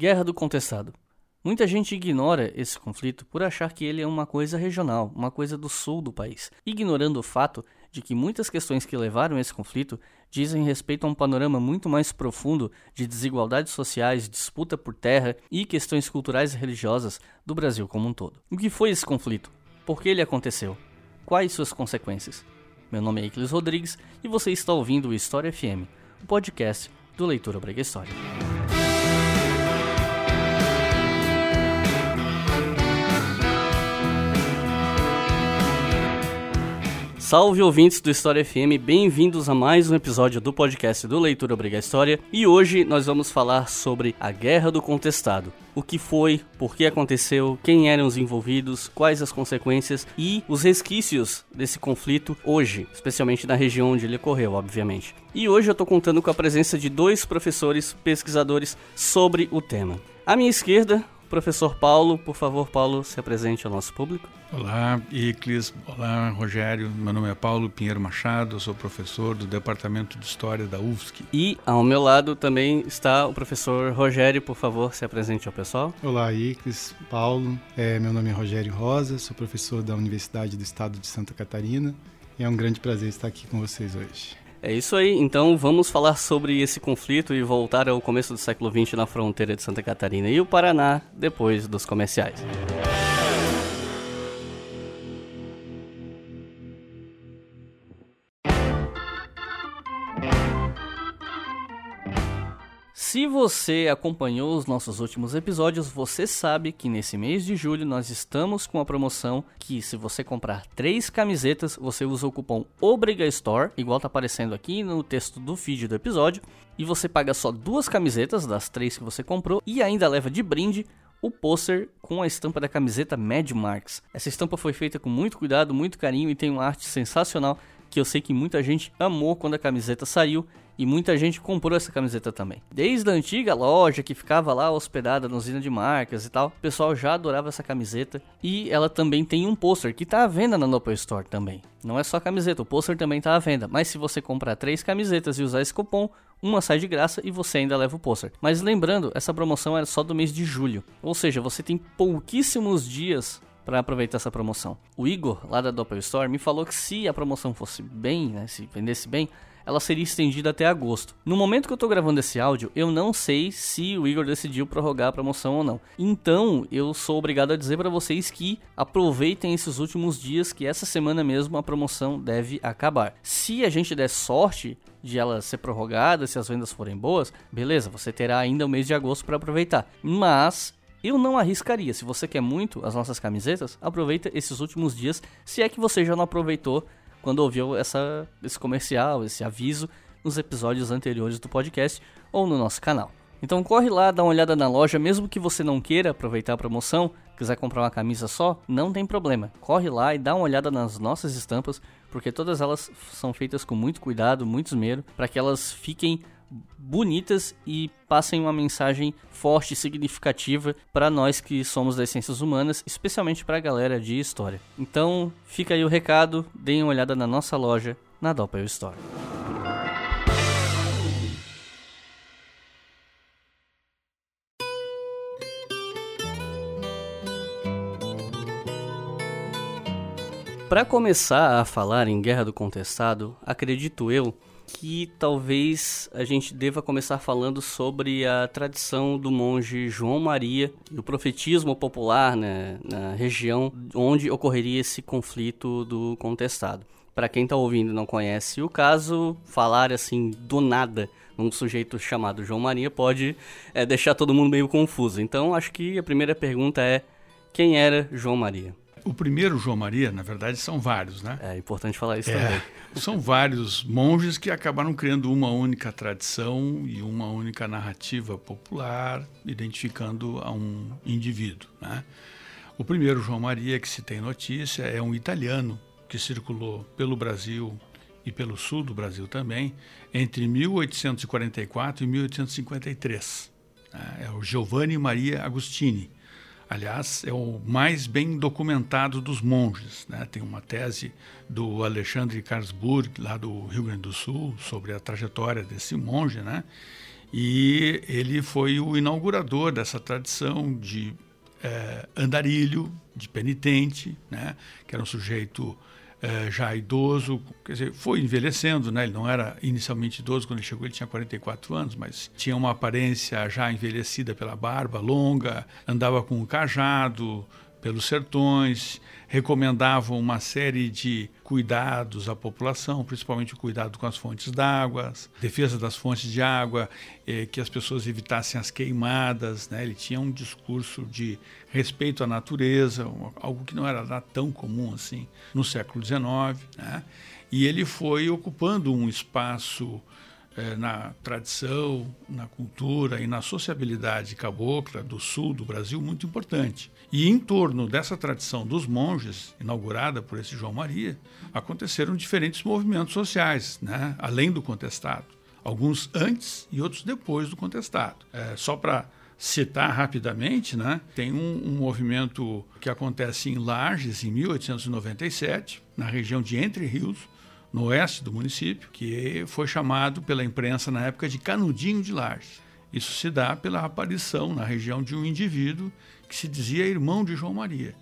Guerra do Contestado. Muita gente ignora esse conflito por achar que ele é uma coisa regional, uma coisa do sul do país, ignorando o fato de que muitas questões que levaram a esse conflito dizem respeito a um panorama muito mais profundo de desigualdades sociais, disputa por terra e questões culturais e religiosas do Brasil como um todo. O que foi esse conflito? Por que ele aconteceu? Quais suas consequências? Meu nome é Iclis Rodrigues e você está ouvindo o História FM, o podcast do Leitura Obriga História. Salve ouvintes do História FM, bem-vindos a mais um episódio do podcast do Leitura Obriga História. E hoje nós vamos falar sobre a Guerra do Contestado. O que foi, por que aconteceu, quem eram os envolvidos, quais as consequências e os resquícios desse conflito hoje, especialmente na região onde ele ocorreu, obviamente. E hoje eu estou contando com a presença de dois professores pesquisadores sobre o tema. À minha esquerda, Professor Paulo, por favor, Paulo, se apresente ao nosso público. Olá, Iclis. Olá, Rogério. Meu nome é Paulo Pinheiro Machado, eu sou professor do Departamento de História da UFSC. E ao meu lado também está o professor Rogério, por favor, se apresente ao pessoal. Olá, Iclis, Paulo. É, meu nome é Rogério Rosa, sou professor da Universidade do Estado de Santa Catarina. E é um grande prazer estar aqui com vocês hoje. É isso aí, então vamos falar sobre esse conflito e voltar ao começo do século XX na fronteira de Santa Catarina e o Paraná depois dos comerciais. Se você acompanhou os nossos últimos episódios, você sabe que nesse mês de julho nós estamos com a promoção que se você comprar três camisetas, você usa o cupom OBRIGASTORE, igual tá aparecendo aqui no texto do feed do episódio, e você paga só duas camisetas das três que você comprou e ainda leva de brinde o pôster com a estampa da camiseta Mad Marks. Essa estampa foi feita com muito cuidado, muito carinho e tem uma arte sensacional que eu sei que muita gente amou quando a camiseta saiu e muita gente comprou essa camiseta também. Desde a antiga loja que ficava lá hospedada na usina de marcas e tal, o pessoal já adorava essa camiseta. E ela também tem um pôster que está à venda na Nopo Store também. Não é só a camiseta, o pôster também está à venda. Mas se você comprar três camisetas e usar esse cupom, uma sai de graça e você ainda leva o pôster. Mas lembrando, essa promoção era só do mês de julho. Ou seja, você tem pouquíssimos dias para aproveitar essa promoção. O Igor, lá da Doppel Store, me falou que se a promoção fosse bem, né, se vendesse bem, ela seria estendida até agosto. No momento que eu estou gravando esse áudio, eu não sei se o Igor decidiu prorrogar a promoção ou não. Então, eu sou obrigado a dizer para vocês que aproveitem esses últimos dias, que essa semana mesmo a promoção deve acabar. Se a gente der sorte de ela ser prorrogada, se as vendas forem boas, beleza, você terá ainda o mês de agosto para aproveitar. Mas eu não arriscaria. Se você quer muito as nossas camisetas, aproveita esses últimos dias, se é que você já não aproveitou quando ouviu essa, esse comercial, esse aviso nos episódios anteriores do podcast ou no nosso canal. Então corre lá, dá uma olhada na loja, mesmo que você não queira aproveitar a promoção, quiser comprar uma camisa só, não tem problema. Corre lá e dá uma olhada nas nossas estampas, porque todas elas são feitas com muito cuidado, muito esmero, para que elas fiquem bonitas e passem uma mensagem forte e significativa para nós que somos das ciências humanas, especialmente para a galera de história. Então, fica aí o recado, deem uma olhada na nossa loja na Doppel Store. Para começar a falar em Guerra do Contestado, acredito eu que talvez a gente deva começar falando sobre a tradição do monge João Maria e o profetismo popular né, na região onde ocorreria esse conflito do contestado. Para quem está ouvindo e não conhece o caso, falar assim do nada um sujeito chamado João Maria pode é, deixar todo mundo meio confuso. Então acho que a primeira pergunta é quem era João Maria? O primeiro João Maria, na verdade, são vários, né? É importante falar isso é, também. São vários monges que acabaram criando uma única tradição e uma única narrativa popular, identificando a um indivíduo, né? O primeiro João Maria que se tem notícia é um italiano que circulou pelo Brasil e pelo sul do Brasil também entre 1844 e 1853. Né? É o Giovanni Maria Agostini Aliás, é o mais bem documentado dos monges. Né? Tem uma tese do Alexandre Karlsburg, lá do Rio Grande do Sul, sobre a trajetória desse monge, né? E ele foi o inaugurador dessa tradição de é, andarilho, de penitente, né? que era um sujeito é, já idoso, quer dizer, foi envelhecendo, né? Ele não era inicialmente idoso quando ele chegou, ele tinha 44 anos, mas tinha uma aparência já envelhecida pela barba longa, andava com um cajado, pelos sertões, recomendavam uma série de cuidados à população, principalmente o cuidado com as fontes d'água, defesa das fontes de água, eh, que as pessoas evitassem as queimadas. Né? Ele tinha um discurso de respeito à natureza, algo que não era tão comum assim no século XIX. Né? E ele foi ocupando um espaço é, na tradição, na cultura e na sociabilidade cabocla do sul do Brasil muito importante. E em torno dessa tradição dos monges, inaugurada por esse João Maria, aconteceram diferentes movimentos sociais, né? além do contestado. Alguns antes e outros depois do contestado. É, só para citar rapidamente, né? tem um, um, movimento que acontece em Lages, em 1897, na região de Entre Rios, no oeste do município, que foi chamado pela imprensa na época de Canudinho de Lages. Isso se dá pela aparição na região de um indivíduo que se dizia irmão de João Maria.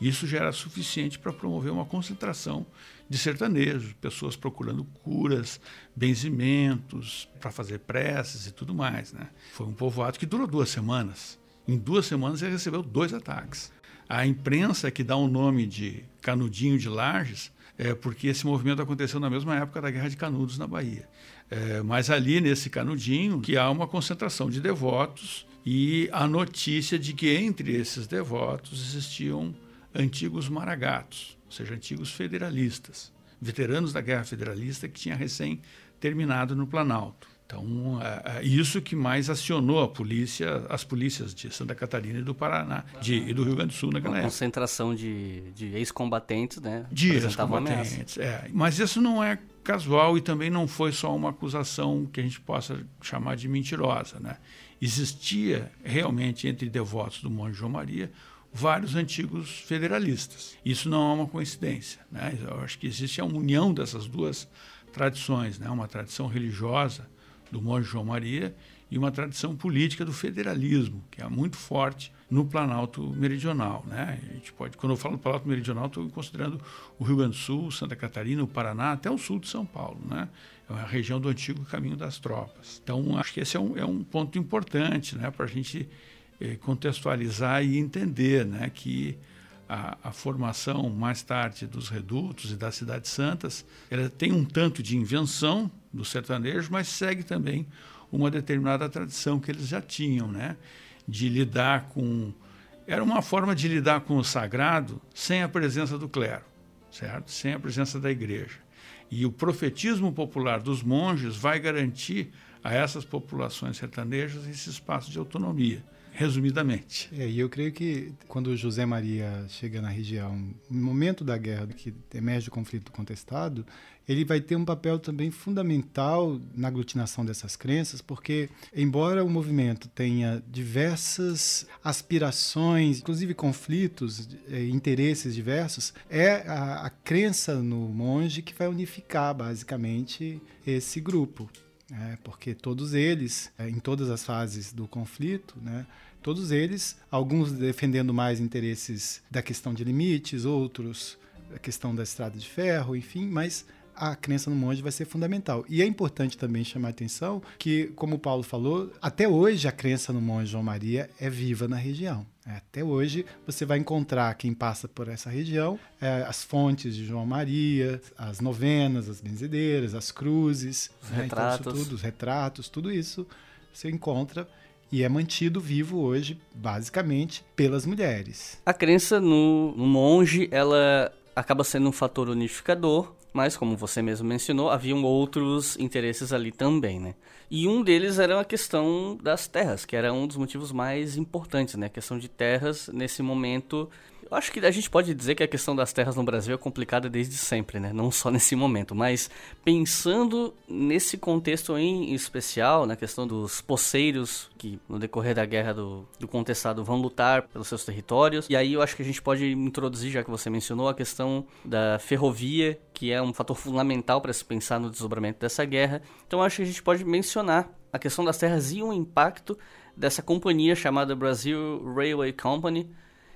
Isso já era suficiente para promover uma concentração de sertanejos, pessoas procurando curas, benzimentos, para fazer preces e tudo mais. Né? Foi um povoado que durou duas semanas. Em duas semanas ele recebeu dois ataques. A imprensa que dá o nome de Canudinho de Lages é, porque esse movimento aconteceu na mesma época da Guerra de Canudos na Bahia. É, mas ali nesse canudinho que há uma concentração de devotos e a notícia de que entre esses devotos existiam antigos maragatos, ou seja, antigos federalistas, veteranos da Guerra Federalista que tinha recém terminado no Planalto. Então, é, é isso que mais acionou a polícia, as polícias de Santa Catarina e do Paraná, de, e do Rio Grande do Sul naquela Uma época. concentração de, de ex-combatentes, né? De ex-combatentes, é. Mas isso não é casual e também não foi só uma acusação que a gente possa chamar de mentirosa, né? Existia realmente entre devotos do Monte João Maria vários antigos federalistas. Isso não é uma coincidência, né? Eu acho que existe a união dessas duas tradições, né? Uma tradição religiosa do Monge João Maria e uma tradição política do federalismo, que é muito forte no Planalto Meridional. Né? A gente pode, quando eu falo do Planalto Meridional, estou considerando o Rio Grande do Sul, Santa Catarina, o Paraná, até o sul de São Paulo. Né? É a região do antigo caminho das tropas. Então, acho que esse é um, é um ponto importante né, para a gente eh, contextualizar e entender né, que a, a, formação mais tarde dos redutos e das cidades santas, ela tem um tanto de invenção do sertanejo, mas segue também uma determinada tradição que eles já tinham, né? De lidar com era uma forma de lidar com o sagrado sem a presença do clero, certo? Sem a presença da igreja. E o profetismo popular dos monges vai garantir a essas populações sertanejas esse espaço de autonomia resumidamente. É, e eu creio que quando José Maria chega na região, no momento da guerra que emerge o conflito contestado, ele vai ter um papel também fundamental na aglutinação dessas crenças, porque embora o movimento tenha diversas aspirações, inclusive conflitos, é, interesses diversos, é a, a crença no monge que vai unificar basicamente esse grupo. É, porque todos eles, é, em todas as fases do conflito, né, todos eles, alguns defendendo mais interesses da questão de limites, outros a questão da estrada de ferro, enfim, mas a crença no monge vai ser fundamental. E é importante também chamar a atenção que, como o Paulo falou, até hoje a crença no monge João Maria é viva na região. É, até hoje você vai encontrar quem passa por essa região é, as fontes de João Maria, as novenas, as benzedeiras, as cruzes, os, né? retratos. Então, tudo, os retratos, tudo isso você encontra e é mantido vivo hoje basicamente pelas mulheres. A crença no, no monge ela acaba sendo um fator unificador mas, como você mesmo mencionou, haviam outros interesses ali também, né? E um deles era a questão das terras, que era um dos motivos mais importantes, né? A questão de terras, nesse momento, eu acho que a gente pode dizer que a questão das terras no Brasil é complicada desde sempre, né? Não só nesse momento, mas pensando nesse contexto em especial, na questão dos poceiros que no decorrer da guerra do, do contestado vão lutar pelos seus territórios. E aí eu acho que a gente pode introduzir, já que você mencionou, a questão da ferrovia, que é um fator fundamental para se pensar no desdobramento dessa guerra. Então eu acho que a gente pode mencionar a questão das terras e o impacto dessa companhia chamada Brazil Railway Company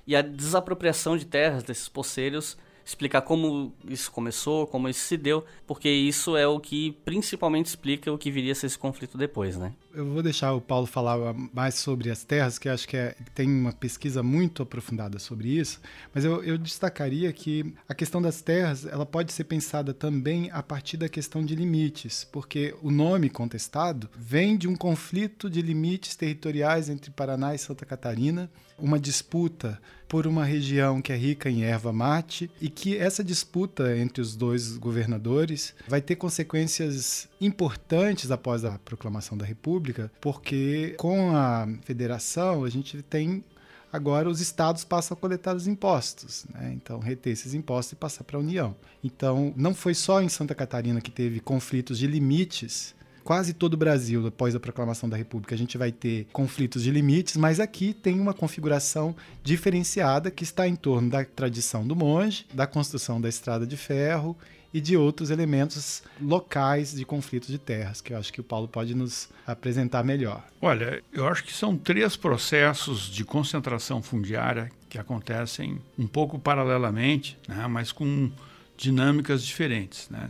e a desapropriação de terras desses poceiros explicar como isso começou, como isso se deu, porque isso é o que principalmente explica o que viria a ser esse conflito depois, né? Eu vou deixar o Paulo falar mais sobre as terras, que acho que é, tem uma pesquisa muito aprofundada sobre isso, mas eu, eu destacaria que a questão das terras ela pode ser pensada também a partir da questão de limites, porque o nome contestado vem de um conflito de limites territoriais entre Paraná e Santa Catarina, uma disputa por uma região que é rica em erva mate e que essa disputa entre os dois governadores vai ter consequências importantes após a proclamação da República, porque com a federação a gente tem agora os estados passam a coletar os impostos, né? então reter esses impostos e passar para a União. Então não foi só em Santa Catarina que teve conflitos de limites quase todo o Brasil, após a proclamação da República, a gente vai ter conflitos de limites, mas aqui tem uma configuração diferenciada que está em torno da tradição do monge, da construção da estrada de ferro e de outros elementos locais de conflitos de terras, que eu acho que o Paulo pode nos apresentar melhor. Olha, eu acho que são três processos de concentração fundiária que acontecem um pouco paralelamente, né, mas com dinâmicas diferentes. Né?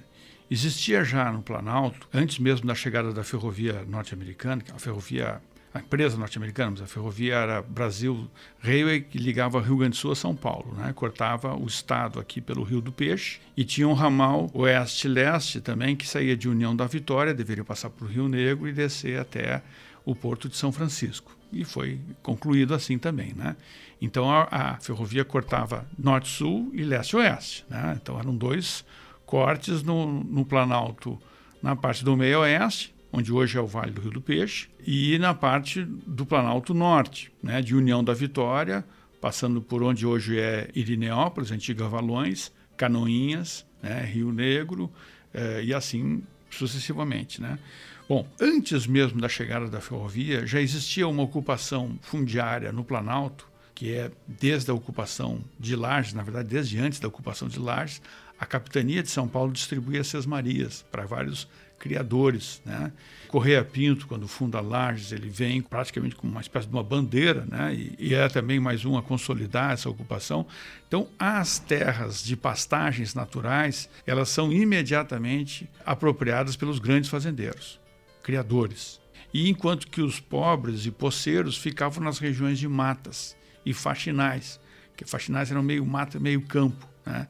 Existia já no Planalto, antes mesmo da chegada da ferrovia norte-americana, é a ferrovia a empresa norte-americana, a ferrovia era Brasil Railway, que ligava Rio Grande do Sul a São Paulo, né? cortava o estado aqui pelo Rio do Peixe, e tinha um ramal oeste-leste também, que saía de União da Vitória, deveria passar por Rio Negro e descer até o Porto de São Francisco. E foi concluído assim também. Né? Então a, a ferrovia cortava norte-sul e leste-oeste. Né? Então eram dois cortes no, no Planalto na parte do meio-oeste, onde hoje é o Vale do Rio do Peixe, e na parte do Planalto Norte, né, de União da Vitória, passando por onde hoje é Irineópolis, antiga Valões, Canoinhas, né, Rio Negro, eh, e assim sucessivamente. Né? Bom, antes mesmo da chegada da ferrovia, já existia uma ocupação fundiária no Planalto, que é desde a ocupação de Lages, na verdade, desde antes da ocupação de Lages, a capitania de São Paulo distribuía as Marias para vários criadores, né? Correia Pinto, quando funda Lages, ele vem praticamente com uma espécie de uma bandeira, né? E, e, é também mais um a consolidar essa ocupação. Então, as terras de pastagens naturais, elas são imediatamente apropriadas pelos grandes fazendeiros, criadores. E enquanto que os pobres e poceiros ficavam nas regiões de matas e faxinais, que faxinais eram meio mata, meio campo, né?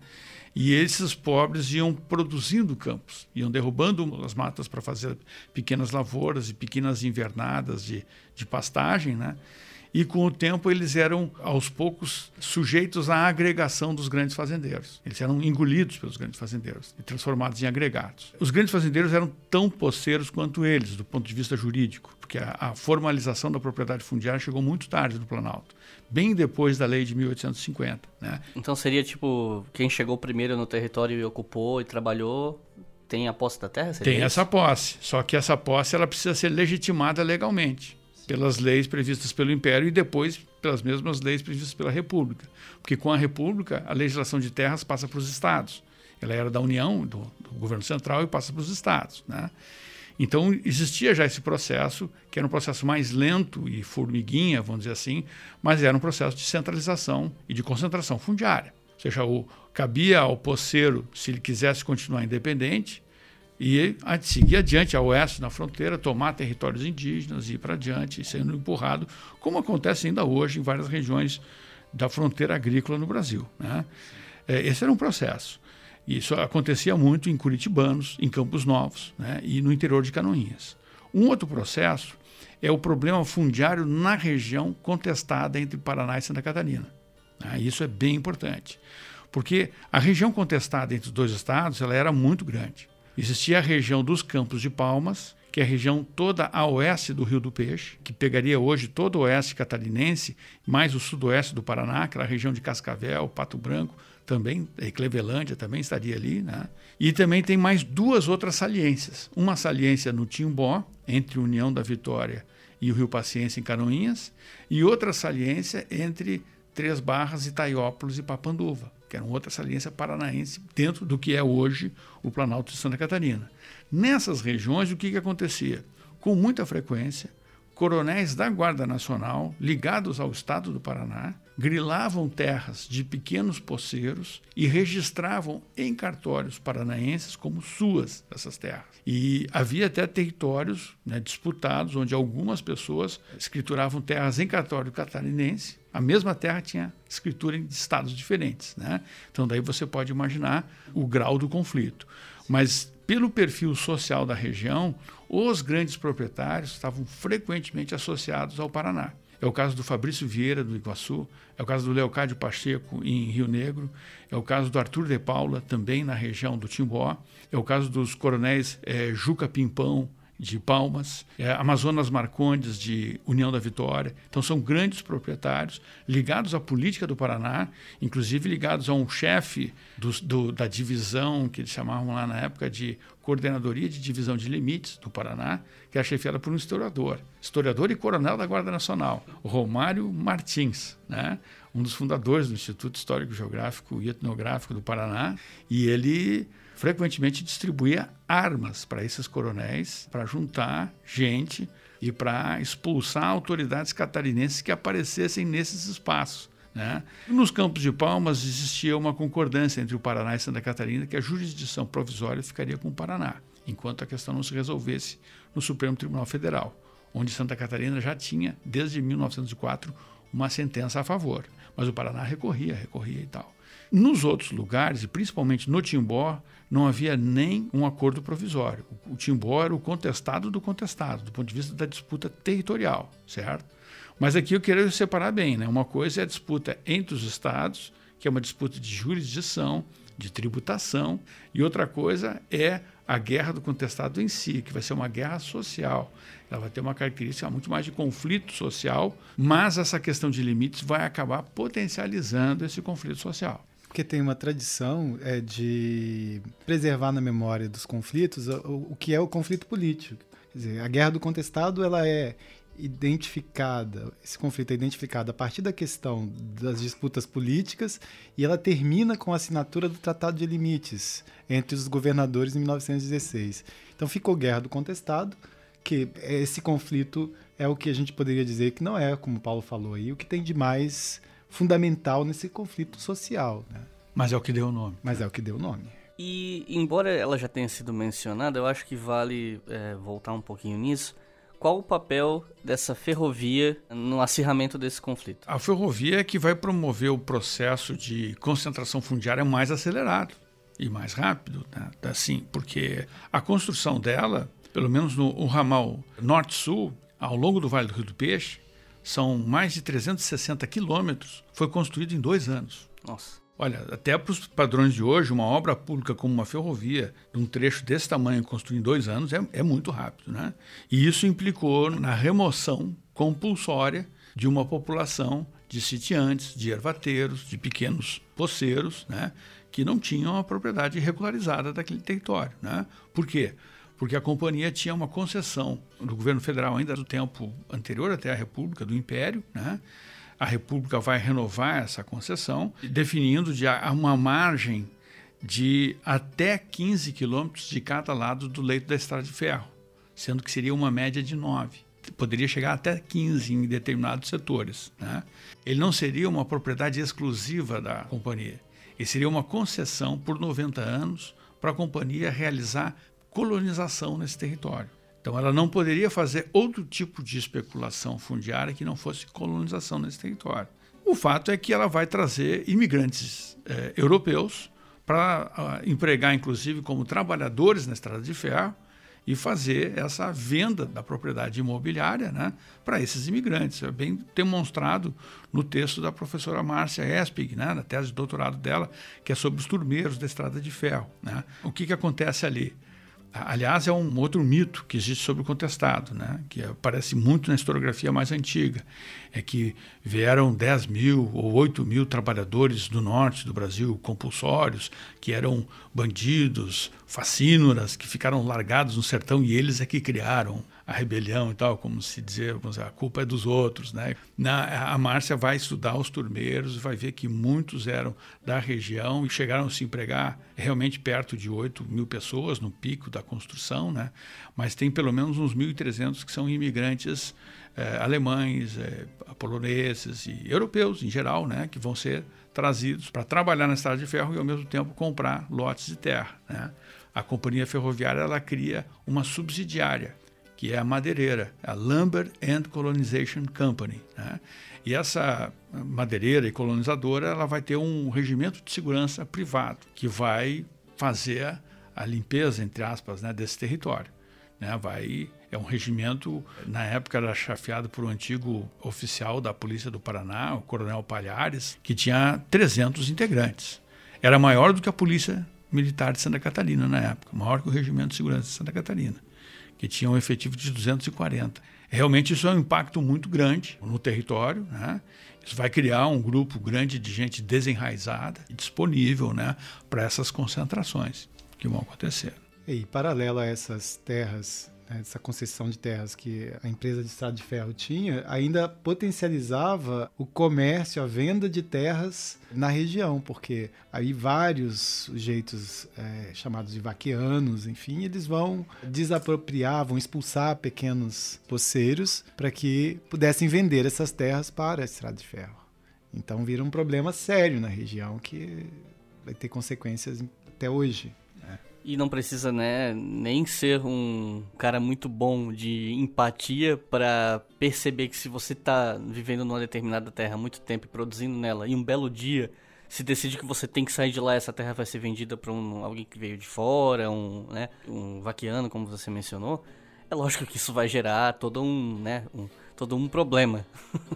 E esses pobres iam produzindo campos, iam derrubando as matas para fazer pequenas lavouras e pequenas invernadas de, de pastagem, né? E com o tempo eles eram, aos poucos, sujeitos à agregação dos grandes fazendeiros. Eles eram engolidos pelos grandes fazendeiros e transformados em agregados. Os grandes fazendeiros eram tão poceiros quanto eles, do ponto de vista jurídico, porque a, a formalização da propriedade fundiária chegou muito tarde no Planalto bem depois da lei de 1850. Né? Então seria tipo quem chegou primeiro no território e ocupou e trabalhou tem a posse da terra? Tem isso? essa posse, só que essa posse ela precisa ser legitimada legalmente pelas leis previstas pelo Império e depois pelas mesmas leis previstas pela República, porque com a República a legislação de terras passa para os estados. Ela era da União, do, do governo central e passa para os estados, né? Então existia já esse processo, que era um processo mais lento e formiguinha, vamos dizer assim, mas era um processo de centralização e de concentração fundiária. Ou seja, o, cabia ao poceiro, se ele quisesse continuar independente, e seguir adiante a oeste na fronteira, tomar territórios indígenas, ir para adiante, sendo empurrado, como acontece ainda hoje em várias regiões da fronteira agrícola no Brasil. Né? É, esse era um processo. Isso acontecia muito em Curitibanos, em Campos Novos né, e no interior de Canoinhas. Um outro processo é o problema fundiário na região contestada entre Paraná e Santa Catarina. Né, isso é bem importante, porque a região contestada entre os dois estados ela era muito grande. Existia a região dos Campos de Palmas, que é a região toda a oeste do Rio do Peixe, que pegaria hoje todo o oeste catarinense, mais o sudoeste do Paraná, aquela região de Cascavel, Pato Branco, também, e Clevelândia também estaria ali, né? E também tem mais duas outras saliências. Uma saliência no Timbó, entre União da Vitória e o Rio Paciência em Canoinhas, e outra saliência entre Três Barras, Itaiópolis e Papanduva, que era outra saliência paranaense dentro do que é hoje o Planalto de Santa Catarina. Nessas regiões, o que, que acontecia? com muita frequência, coronéis da Guarda Nacional ligados ao Estado do Paraná grilavam terras de pequenos poceiros e registravam em cartórios paranaenses como suas essas terras. E havia até territórios né, disputados onde algumas pessoas escrituravam terras em cartório catarinense. A mesma terra tinha escritura em estados diferentes. Né? Então, daí você pode imaginar o grau do conflito. Mas pelo perfil social da região, os grandes proprietários estavam frequentemente associados ao Paraná. É o caso do Fabrício Vieira, do Iguaçu, é o caso do Leocádio Pacheco, em Rio Negro, é o caso do Arthur de Paula, também na região do Timbó, é o caso dos coronéis é, Juca Pimpão, de Palmas, é, Amazonas Marcondes, de União da Vitória. Então, são grandes proprietários ligados à política do Paraná, inclusive ligados a um chefe do, do, da divisão, que eles chamavam lá na época de Coordenadoria de Divisão de Limites do Paraná, que é chefiada por um historiador, historiador e coronel da Guarda Nacional, Romário Martins, né? um dos fundadores do Instituto Histórico Geográfico e Etnográfico do Paraná, e ele frequentemente distribuía armas para esses coronéis, para juntar gente e para expulsar autoridades catarinenses que aparecessem nesses espaços. Né? Nos Campos de Palmas existia uma concordância entre o Paraná e Santa Catarina que a jurisdição provisória ficaria com o Paraná, enquanto a questão não se resolvesse no Supremo Tribunal Federal, onde Santa Catarina já tinha, desde 1904, uma sentença a favor. Mas o Paraná recorria, recorria e tal. Nos outros lugares, e principalmente no Timbó, não havia nem um acordo provisório. O Timbó era o contestado do contestado, do ponto de vista da disputa territorial, certo? Mas aqui eu quero separar bem, né? Uma coisa é a disputa entre os estados, que é uma disputa de jurisdição, de tributação, e outra coisa é a guerra do contestado em si, que vai ser uma guerra social. Ela vai ter uma característica muito mais de conflito social, mas essa questão de limites vai acabar potencializando esse conflito social porque tem uma tradição é, de preservar na memória dos conflitos o, o, que é o conflito político. Quer dizer, a guerra do contestado ela é identificada, esse conflito é identificado a partir da questão das disputas políticas e ela termina com a assinatura do Tratado de Limites entre os governadores em 1916. Então ficou guerra do contestado, que esse conflito é o que a gente poderia dizer que não é, como o Paulo falou aí, o que tem de mais fundamental nesse conflito social. Né? Mas é o que deu o nome. Mas é o que deu o nome. E, embora ela já tenha sido mencionada, eu acho que vale é, voltar um pouquinho nisso. Qual o papel dessa ferrovia no acirramento desse conflito? A ferrovia é que vai promover o processo de concentração fundiária mais acelerado e mais rápido, né? assim, porque a construção dela, pelo menos no ramal norte-sul, ao longo do Vale do Rio do Peixe, são mais de 360 quilômetros, foi construído em dois anos. Nossa. Olha, até para os padrões de hoje, uma obra pública como uma ferrovia, de um trecho desse tamanho, construído em dois anos, é, é muito rápido. Né? E isso implicou na remoção compulsória de uma população de sitiantes, de ervateiros, de pequenos poceiros, né? que não tinham a propriedade regularizada daquele território. Né? Por quê? Porque a companhia tinha uma concessão do governo federal ainda do tempo anterior até a República, do Império, né? A República vai renovar essa concessão, definindo de uma margem de até 15 quilômetros de cada lado do leito da estrada de ferro, sendo que seria uma média de 9. Poderia chegar até 15 em determinados setores. Né? Ele não seria uma propriedade exclusiva da companhia. Ele seria uma concessão por 90 anos para a companhia realizar colonização nesse território. Então, ela não poderia fazer outro tipo de especulação fundiária que não fosse colonização nesse território. O fato é que ela vai trazer imigrantes eh, europeus para uh, empregar, inclusive, como trabalhadores na estrada de ferro e fazer essa venda da propriedade imobiliária né, para esses imigrantes. É bem demonstrado no texto da professora Márcia Espig, né, na tese de doutorado dela, que é sobre os turmeiros da estrada de ferro. Né. O que, que acontece ali? Aliás, é um outro mito que existe sobre o contestado, né? que aparece muito na historiografia mais antiga. É que vieram 10 mil ou 8 mil trabalhadores do norte do Brasil, compulsórios, que eram bandidos, facínoras, que ficaram largados no sertão e eles é que criaram a rebelião e tal, como se dizer, dizer, a culpa é dos outros, né? Na, a Márcia vai estudar os turmeiros vai ver que muitos eram da região e chegaram a se empregar realmente perto de 8 mil pessoas no pico da construção, né? Mas tem pelo menos uns 1.300 que são imigrantes eh, alemães, eh, poloneses e europeus em geral, né? Que vão ser trazidos para trabalhar na estrada de ferro e ao mesmo tempo comprar lotes de terra, né? A companhia ferroviária ela cria uma subsidiária que é a madeireira, a Lumber and Colonization Company. Né? E essa madeireira e colonizadora ela vai ter um regimento de segurança privado que vai fazer a limpeza, entre aspas, né, desse território. Né? Vai, é um regimento, na época era chefiado por um antigo oficial da Polícia do Paraná, o Coronel Palhares, que tinha 300 integrantes. Era maior do que a Polícia Militar de Santa Catarina na época, maior que o Regimento de Segurança de Santa Catarina que tinha um efetivo de 240. Realmente isso é um impacto muito grande no território, né? Isso vai criar um grupo grande de gente desenraizada e disponível, né, para essas concentrações que vão acontecer. E paralelo a essas terras né, essa concessão de terras que a empresa de estrada de ferro tinha, ainda potencializava o comércio, a venda de terras na região, porque aí vários sujeitos é, chamados de vaqueanos, enfim, eles vão desapropriar, vão expulsar pequenos poceiros para que pudessem vender essas terras para a estrada de ferro. Então vira um problema sério na região que vai ter consequências até hoje. E não precisa, né, nem ser um cara muito bom de empatia para perceber que se você está vivendo numa determinada terra há muito tempo e produzindo nela, e um belo dia se decide que você tem que sair de lá, essa terra vai ser vendida para um, alguém que veio de fora, um, né, um vaquiano, como você mencionou, é lógico que isso vai gerar todo um, né, um todo um problema.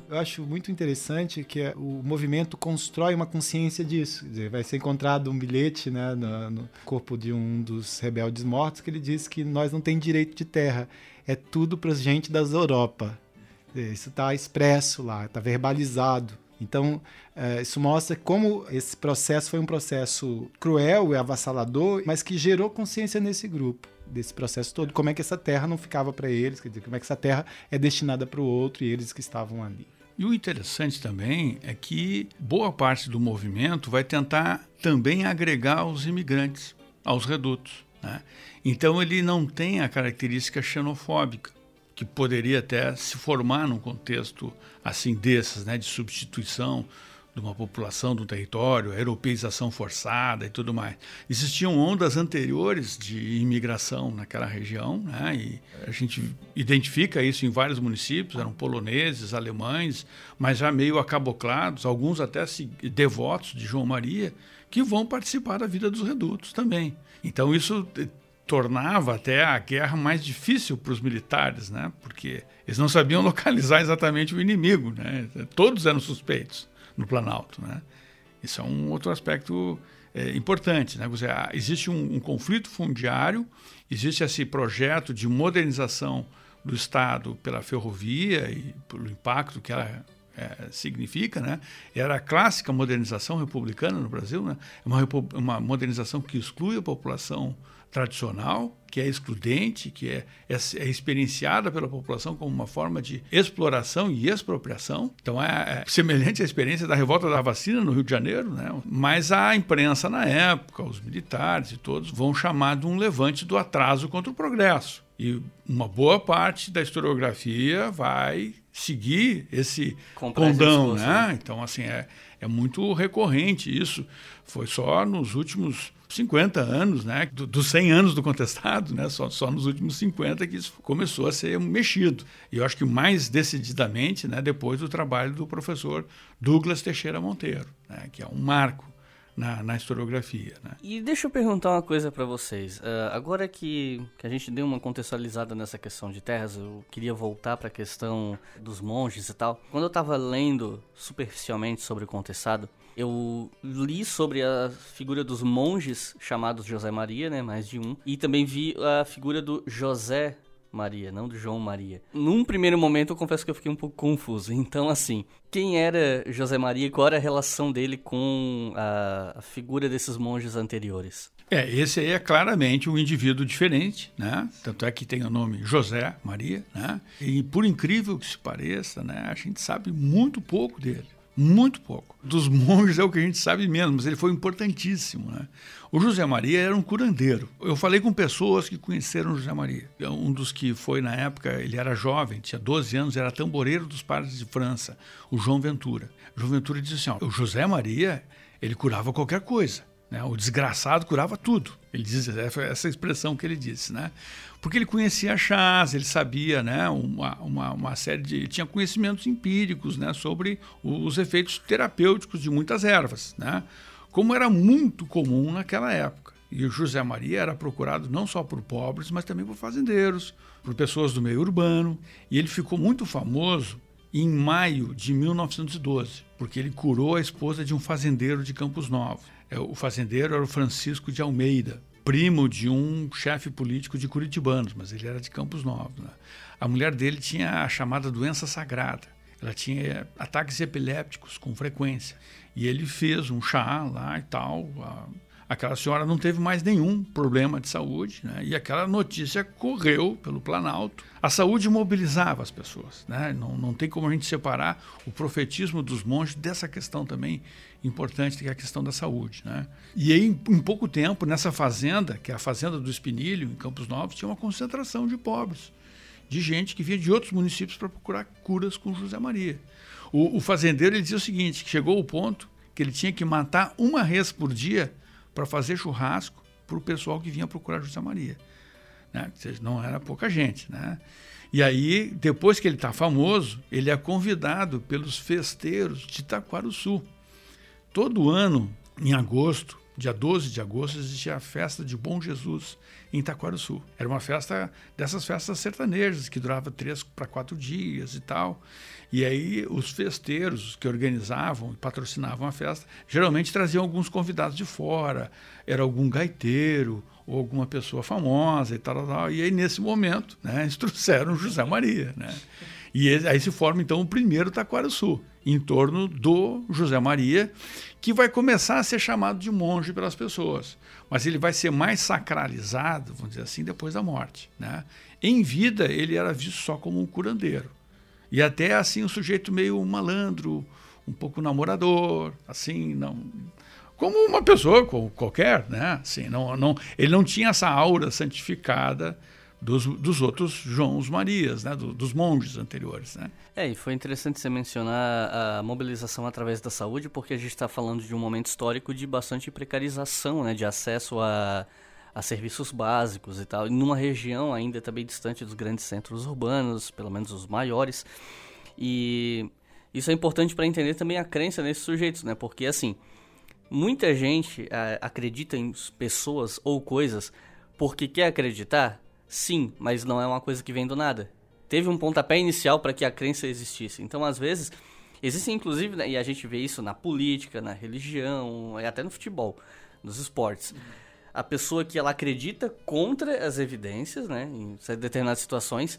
Eu acho muito interessante que o movimento constrói uma consciência disso. Dizer, vai ser encontrado um bilhete né, no, corpo de um dos rebeldes mortos que ele diz que nós não temos direito de terra, é tudo para gente das Europa. Isso está expresso lá, está verbalizado. Então, é, isso mostra como esse processo foi um processo cruel e avassalador, mas que gerou consciência nesse grupo desse processo todo, como é que essa terra não ficava para eles, quer dizer, como é que essa terra é destinada para o outro e eles que estavam ali. E o interessante também é que boa parte do movimento vai tentar também agregar os imigrantes aos redutos. Né? Então ele não tem a característica xenofóbica que poderia até se formar num contexto assim desses, né, de substituição de uma população do território, a europeização forçada e tudo mais. Existiam ondas anteriores de imigração naquela região, né? e a gente identifica isso em vários municípios, eram poloneses, alemães, mas já meio acaboclados, alguns até devotos de João Maria, que vão participar da vida dos redutos também. Então isso tornava até a guerra mais difícil para os militares, né? porque eles não sabiam localizar exatamente o inimigo, né? todos eram suspeitos no Planalto. Né? Isso é um outro aspecto é, importante. Né? Você, ah, existe um, um, conflito fundiário, existe esse projeto de modernização do Estado pela ferrovia e pelo impacto que ela é, significa. Né? Era a clássica modernização republicana no Brasil, né? É uma, uma modernização que exclui a população tradicional, que é excludente, que é, é, é, experienciada pela população como uma forma de exploração e expropriação. Então é, é, semelhante à experiência da revolta da vacina no Rio de Janeiro, né? mas a imprensa na época, os militares e todos, vão chamar de um levante do atraso contra o progresso. E uma boa parte da historiografia vai seguir esse condão, né? Então, assim, é, é muito recorrente isso. Foi só nos últimos 50 anos, né? Do, dos 100 anos do contestado, né? Só, só nos últimos 50 que isso começou a ser mexido. E eu acho que mais decididamente, né? Depois do trabalho do professor Douglas Teixeira Monteiro, né? Que é um marco na, na, historiografia. Né? E deixa eu perguntar uma coisa para vocês. Uh, agora que, que a gente deu uma contextualizada nessa questão de terras, eu queria voltar para a questão dos monges e tal. Quando eu estava lendo superficialmente sobre o contestado, eu li sobre a figura dos monges chamados José Maria, né, mais de um, e também vi a figura do José Maria, não do João Maria. Num primeiro momento, eu confesso que eu fiquei um pouco confuso. Então, assim, quem era José Maria e qual era a relação dele com a, a figura desses monges anteriores? É, esse aí é claramente um indivíduo diferente, né? Tanto é que tem o nome José Maria, né? E por incrível que se pareça, né, a gente sabe muito pouco dele. Muito pouco. Dos monges é o que a gente sabe menos, mas ele foi importantíssimo. Né? O José Maria era um curandeiro. Eu falei com pessoas que conheceram José Maria. Um dos que foi na época, ele era jovem, tinha 12 anos, era tamboreiro dos padres de França, o João Ventura. O João Ventura disse assim: ó, o José Maria, ele curava qualquer coisa. Né? O desgraçado curava tudo. Ele diz essa expressão que ele disse, né? Porque ele conhecia chás, ele sabia, né? Uma, uma, uma série de, tinha conhecimentos empíricos, né? Sobre os efeitos terapêuticos de muitas ervas, né? Como era muito comum naquela época. E o José Maria era procurado não só por pobres, mas também por fazendeiros, por pessoas do meio urbano. E ele ficou muito famoso em maio de 1912, porque ele curou a esposa de um fazendeiro de Campos Novos. É, o fazendeiro era o Francisco de Almeida, primo de um chefe político de Curitibanos, mas ele era de Campos Novos. Né? A mulher dele tinha a chamada doença sagrada. Ela tinha ataques epilépticos com frequência. E ele fez um chá lá e tal. Aquela senhora não teve mais nenhum problema de saúde, né? e aquela notícia correu pelo Planalto. A saúde mobilizava as pessoas. Né? Não, não tem como a gente separar o profetismo dos monges dessa questão também importante, que é a questão da saúde. Né? E aí, em, pouco tempo, nessa fazenda, que é a Fazenda do Espinilho, em Campos Novos, tinha uma concentração de pobres, de gente que vinha de outros municípios para procurar curas com José Maria. O, o fazendeiro ele dizia o seguinte: chegou o ponto que ele tinha que matar uma res por dia para fazer churrasco para o pessoal que vinha procurar José Maria. Né? Não era pouca gente. Né? E aí, depois que ele está famoso, ele é convidado pelos festeiros de Itaquaruçu. Todo ano, em agosto, dia 12 de agosto, existia a festa de Bom Jesus em Itaquaruçu. Era uma festa dessas festas sertanejas, que durava três para quatro dias e tal. E aí os festeiros que organizavam e patrocinavam a festa, geralmente traziam alguns convidados de fora, era algum gaiteiro ou alguma pessoa famosa e tal, tal. E aí nesse momento, né, eles trouxeram José Maria, né? E aí se forma então o primeiro Taquaraçu, em torno do José Maria, que vai começar a ser chamado de monge pelas pessoas. Mas ele vai ser mais sacralizado, vamos dizer assim, depois da morte. Né? Em vida, ele era visto só como um curandeiro. E até assim um sujeito meio malandro, um pouco namorador, assim, não como uma pessoa qualquer, né? Assim, não, não, ele não tinha essa aura santificada dos, dos outros Joãos Marias, né? Do, dos monges anteriores. Né? É, e foi interessante você mencionar a mobilização através da saúde, porque a gente está falando de um momento histórico de bastante precarização, né? de acesso a, a serviços básicos e tal, numa região ainda também distante dos grandes centros urbanos, pelo menos os maiores. E isso é importante para entender também a crença nesses sujeitos, né? Porque assim, muita gente é, acredita em pessoas ou coisas porque quer acreditar, sim, mas não é uma coisa que vem do nada. Teve um pontapé inicial para que a crença existisse. Então, às vezes, existem inclusive, né, e a gente vê isso na política, na religião, e até no futebol, nos esportes. A pessoa que ela acredita contra as evidências, né, em determinadas situações,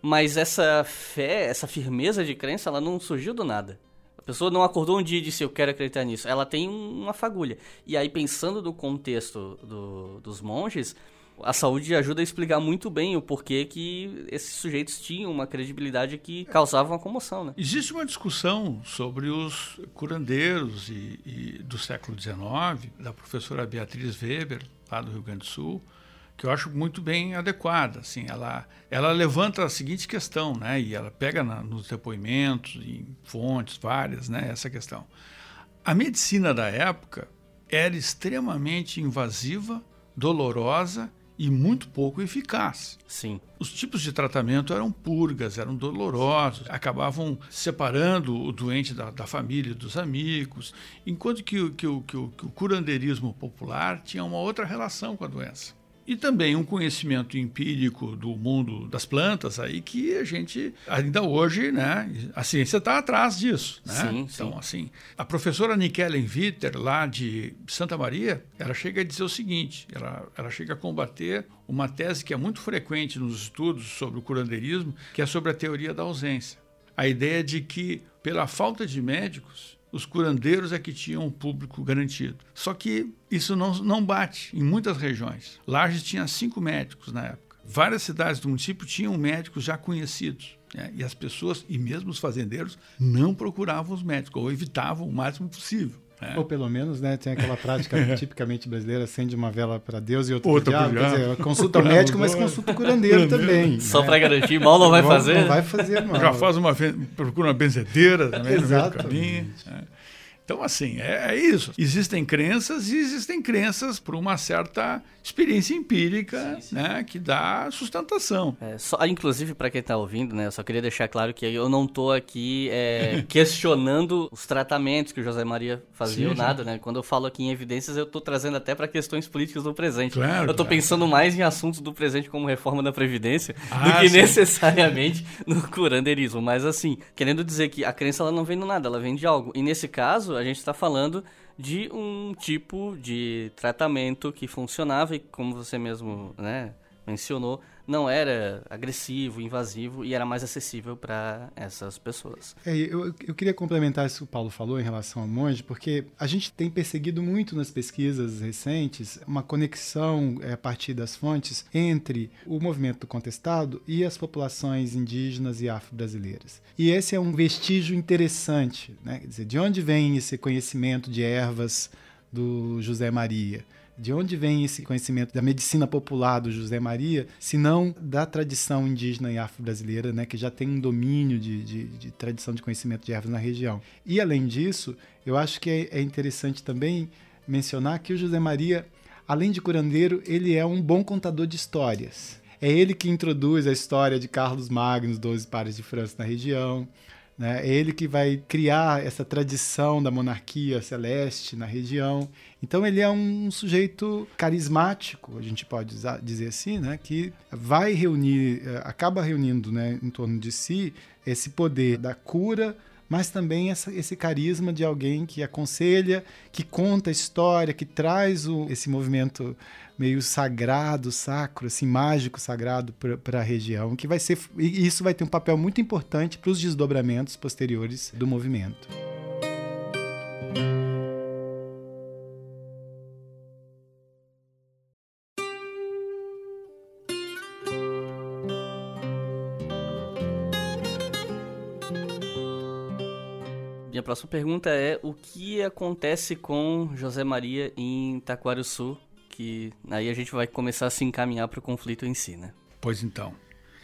mas essa fé, essa firmeza de crença, ela não surgiu do nada. A pessoa não acordou um dia e disse eu quero acreditar nisso. Ela tem uma fagulha. E aí, pensando do contexto do, dos monges, a saúde ajuda a explicar muito bem o porquê que esses sujeitos tinham uma credibilidade que causava uma comoção. Né? Existe uma discussão sobre os curandeiros e, e do século XIX, da professora Beatriz Weber, lá do Rio Grande do Sul, que eu acho muito bem adequada. Assim, ela, ela levanta a seguinte questão, né, e ela pega na, nos depoimentos, em fontes várias, né, essa questão. A medicina da época era extremamente invasiva, dolorosa e muito pouco eficaz. Sim. Os tipos de tratamento eram purgas, eram dolorosos, acabavam separando o doente da, da família, dos amigos, enquanto que, que, que, que o curandeirismo popular tinha uma outra relação com a doença. E também um conhecimento empírico do mundo das plantas aí que a gente ainda hoje, né, a ciência está atrás disso, né? Sim, então, sim. assim, a professora Nikellen Witter lá de Santa Maria, ela chega a dizer o seguinte, ela, ela chega a combater uma tese que é muito frequente nos estudos sobre o curandeirismo, que é sobre a teoria da ausência. A ideia de que pela falta de médicos os curandeiros é que tinham um público garantido. Só que isso não, não bate em muitas regiões. Lages tinha cinco médicos na época. Várias cidades do município tinham médicos já conhecidos. né? E as pessoas, e mesmo os fazendeiros, não procuravam os médicos, ou evitavam o máximo possível. Né? Ou pelo menos, né, tem aquela prática tipicamente brasileira, acende uma vela para Deus e outra, Outra para o diabo. Dizer, consulta o médico, mas consulta o curandeiro também. Só né? para garantir, mal não vai fazer. Não vai fazer mal. Já faz uma, procura uma benzedeira também no meio do Exatamente. caminho. né? Então, assim, é, é isso. Existem crenças e existem crenças por uma certa experiência empírica né, que dá sustentação. É, só, inclusive, para quem tá ouvindo, né, eu só queria deixar claro que eu não tô aqui é, questionando os tratamentos que o José Maria fazia Sim, ou sim. nada, né? Quando eu falo aqui em evidências, eu tô trazendo até para questões políticas do presente. Claro, eu tô claro. pensando mais em assuntos do presente como reforma da Previdência Ah, do que sim. necessariamente no curandeirismo. Mas assim, querendo dizer que a crença ela não vem do nada, ela vem de algo. E nesse caso, a gente está falando de um tipo de tratamento que funcionava e como você mesmo, né, mencionou, não era agressivo, invasivo e era mais acessível para essas pessoas. É, eu, eu queria complementar isso que o Paulo falou em relação ao monge, porque a gente tem perseguido muito nas pesquisas recentes uma conexão é, a partir das fontes entre o movimento do contestado e as populações indígenas e afro-brasileiras. E esse é um vestígio interessante, né? Quer dizer, de onde vem esse conhecimento de ervas do José Maria? De onde vem esse conhecimento da medicina popular do José Maria, se não da tradição indígena e afro-brasileira, né, que já tem um domínio de, de, de tradição de conhecimento de ervas na região? E, além disso, eu acho que é, é interessante também mencionar que o José Maria, além de curandeiro, ele é um bom contador de histórias. É ele que introduz a história de Carlos Magno, os 12 pares de França na região. Né? É ele que vai criar essa tradição da monarquia celeste na região. Então ele é um sujeito carismático, a gente pode dizer assim, né? que vai reunir, eh, acaba reunindo né, em torno de si esse poder da cura, mas também essa- esse carisma de alguém que aconselha, que conta a história, que traz o- esse movimento meio sagrado, sacro, assim, mágico, sagrado para a região, que vai ser e isso vai ter um papel muito importante para os desdobramentos posteriores do movimento. Minha próxima pergunta é o que acontece com José Maria em Taquarussu, que aí a gente vai começar a se encaminhar para o conflito em si, né? Pois então,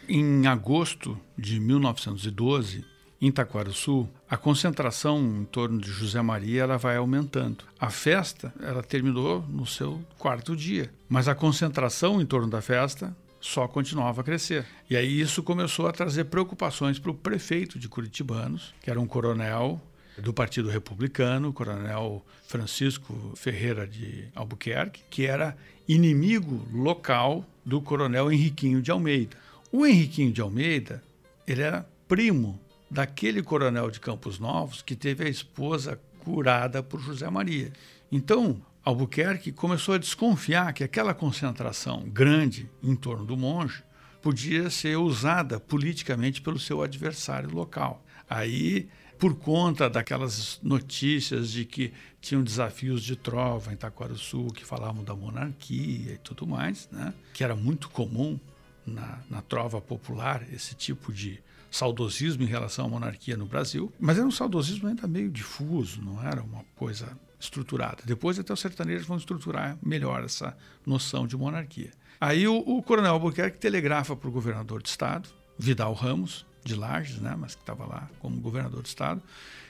em agosto de 1912, em Taquarussu, a concentração em torno de José Maria ela vai aumentando. A festa ela terminou no seu quarto dia, mas a concentração em torno da festa só continuava a crescer. E aí isso começou a trazer preocupações para o prefeito de Curitibanos, que era um coronel do Partido Republicano, o coronel Francisco Ferreira de Albuquerque, que era inimigo local do coronel Henriquinho de Almeida. O Henriquinho de Almeida, ele era primo daquele coronel de Campos Novos que teve a esposa curada por José Maria. Então, Albuquerque começou a desconfiar que aquela concentração grande em torno do monge podia ser usada politicamente pelo seu adversário local. Aí, por conta daquelas notícias de que tinham desafios de trova em Taquarussu, que falavam da monarquia e tudo mais, né? que era muito comum na, na trova popular esse tipo de saudosismo em relação à monarquia no Brasil, mas era um saudosismo ainda meio difuso, não era uma coisa estruturada. Depois até os sertanejos vão estruturar melhor essa noção de monarquia. Aí o, o coronel Albuquerque telegrafa para o governador de estado, Vidal Ramos, de Lages, né, mas que estava lá como governador de estado,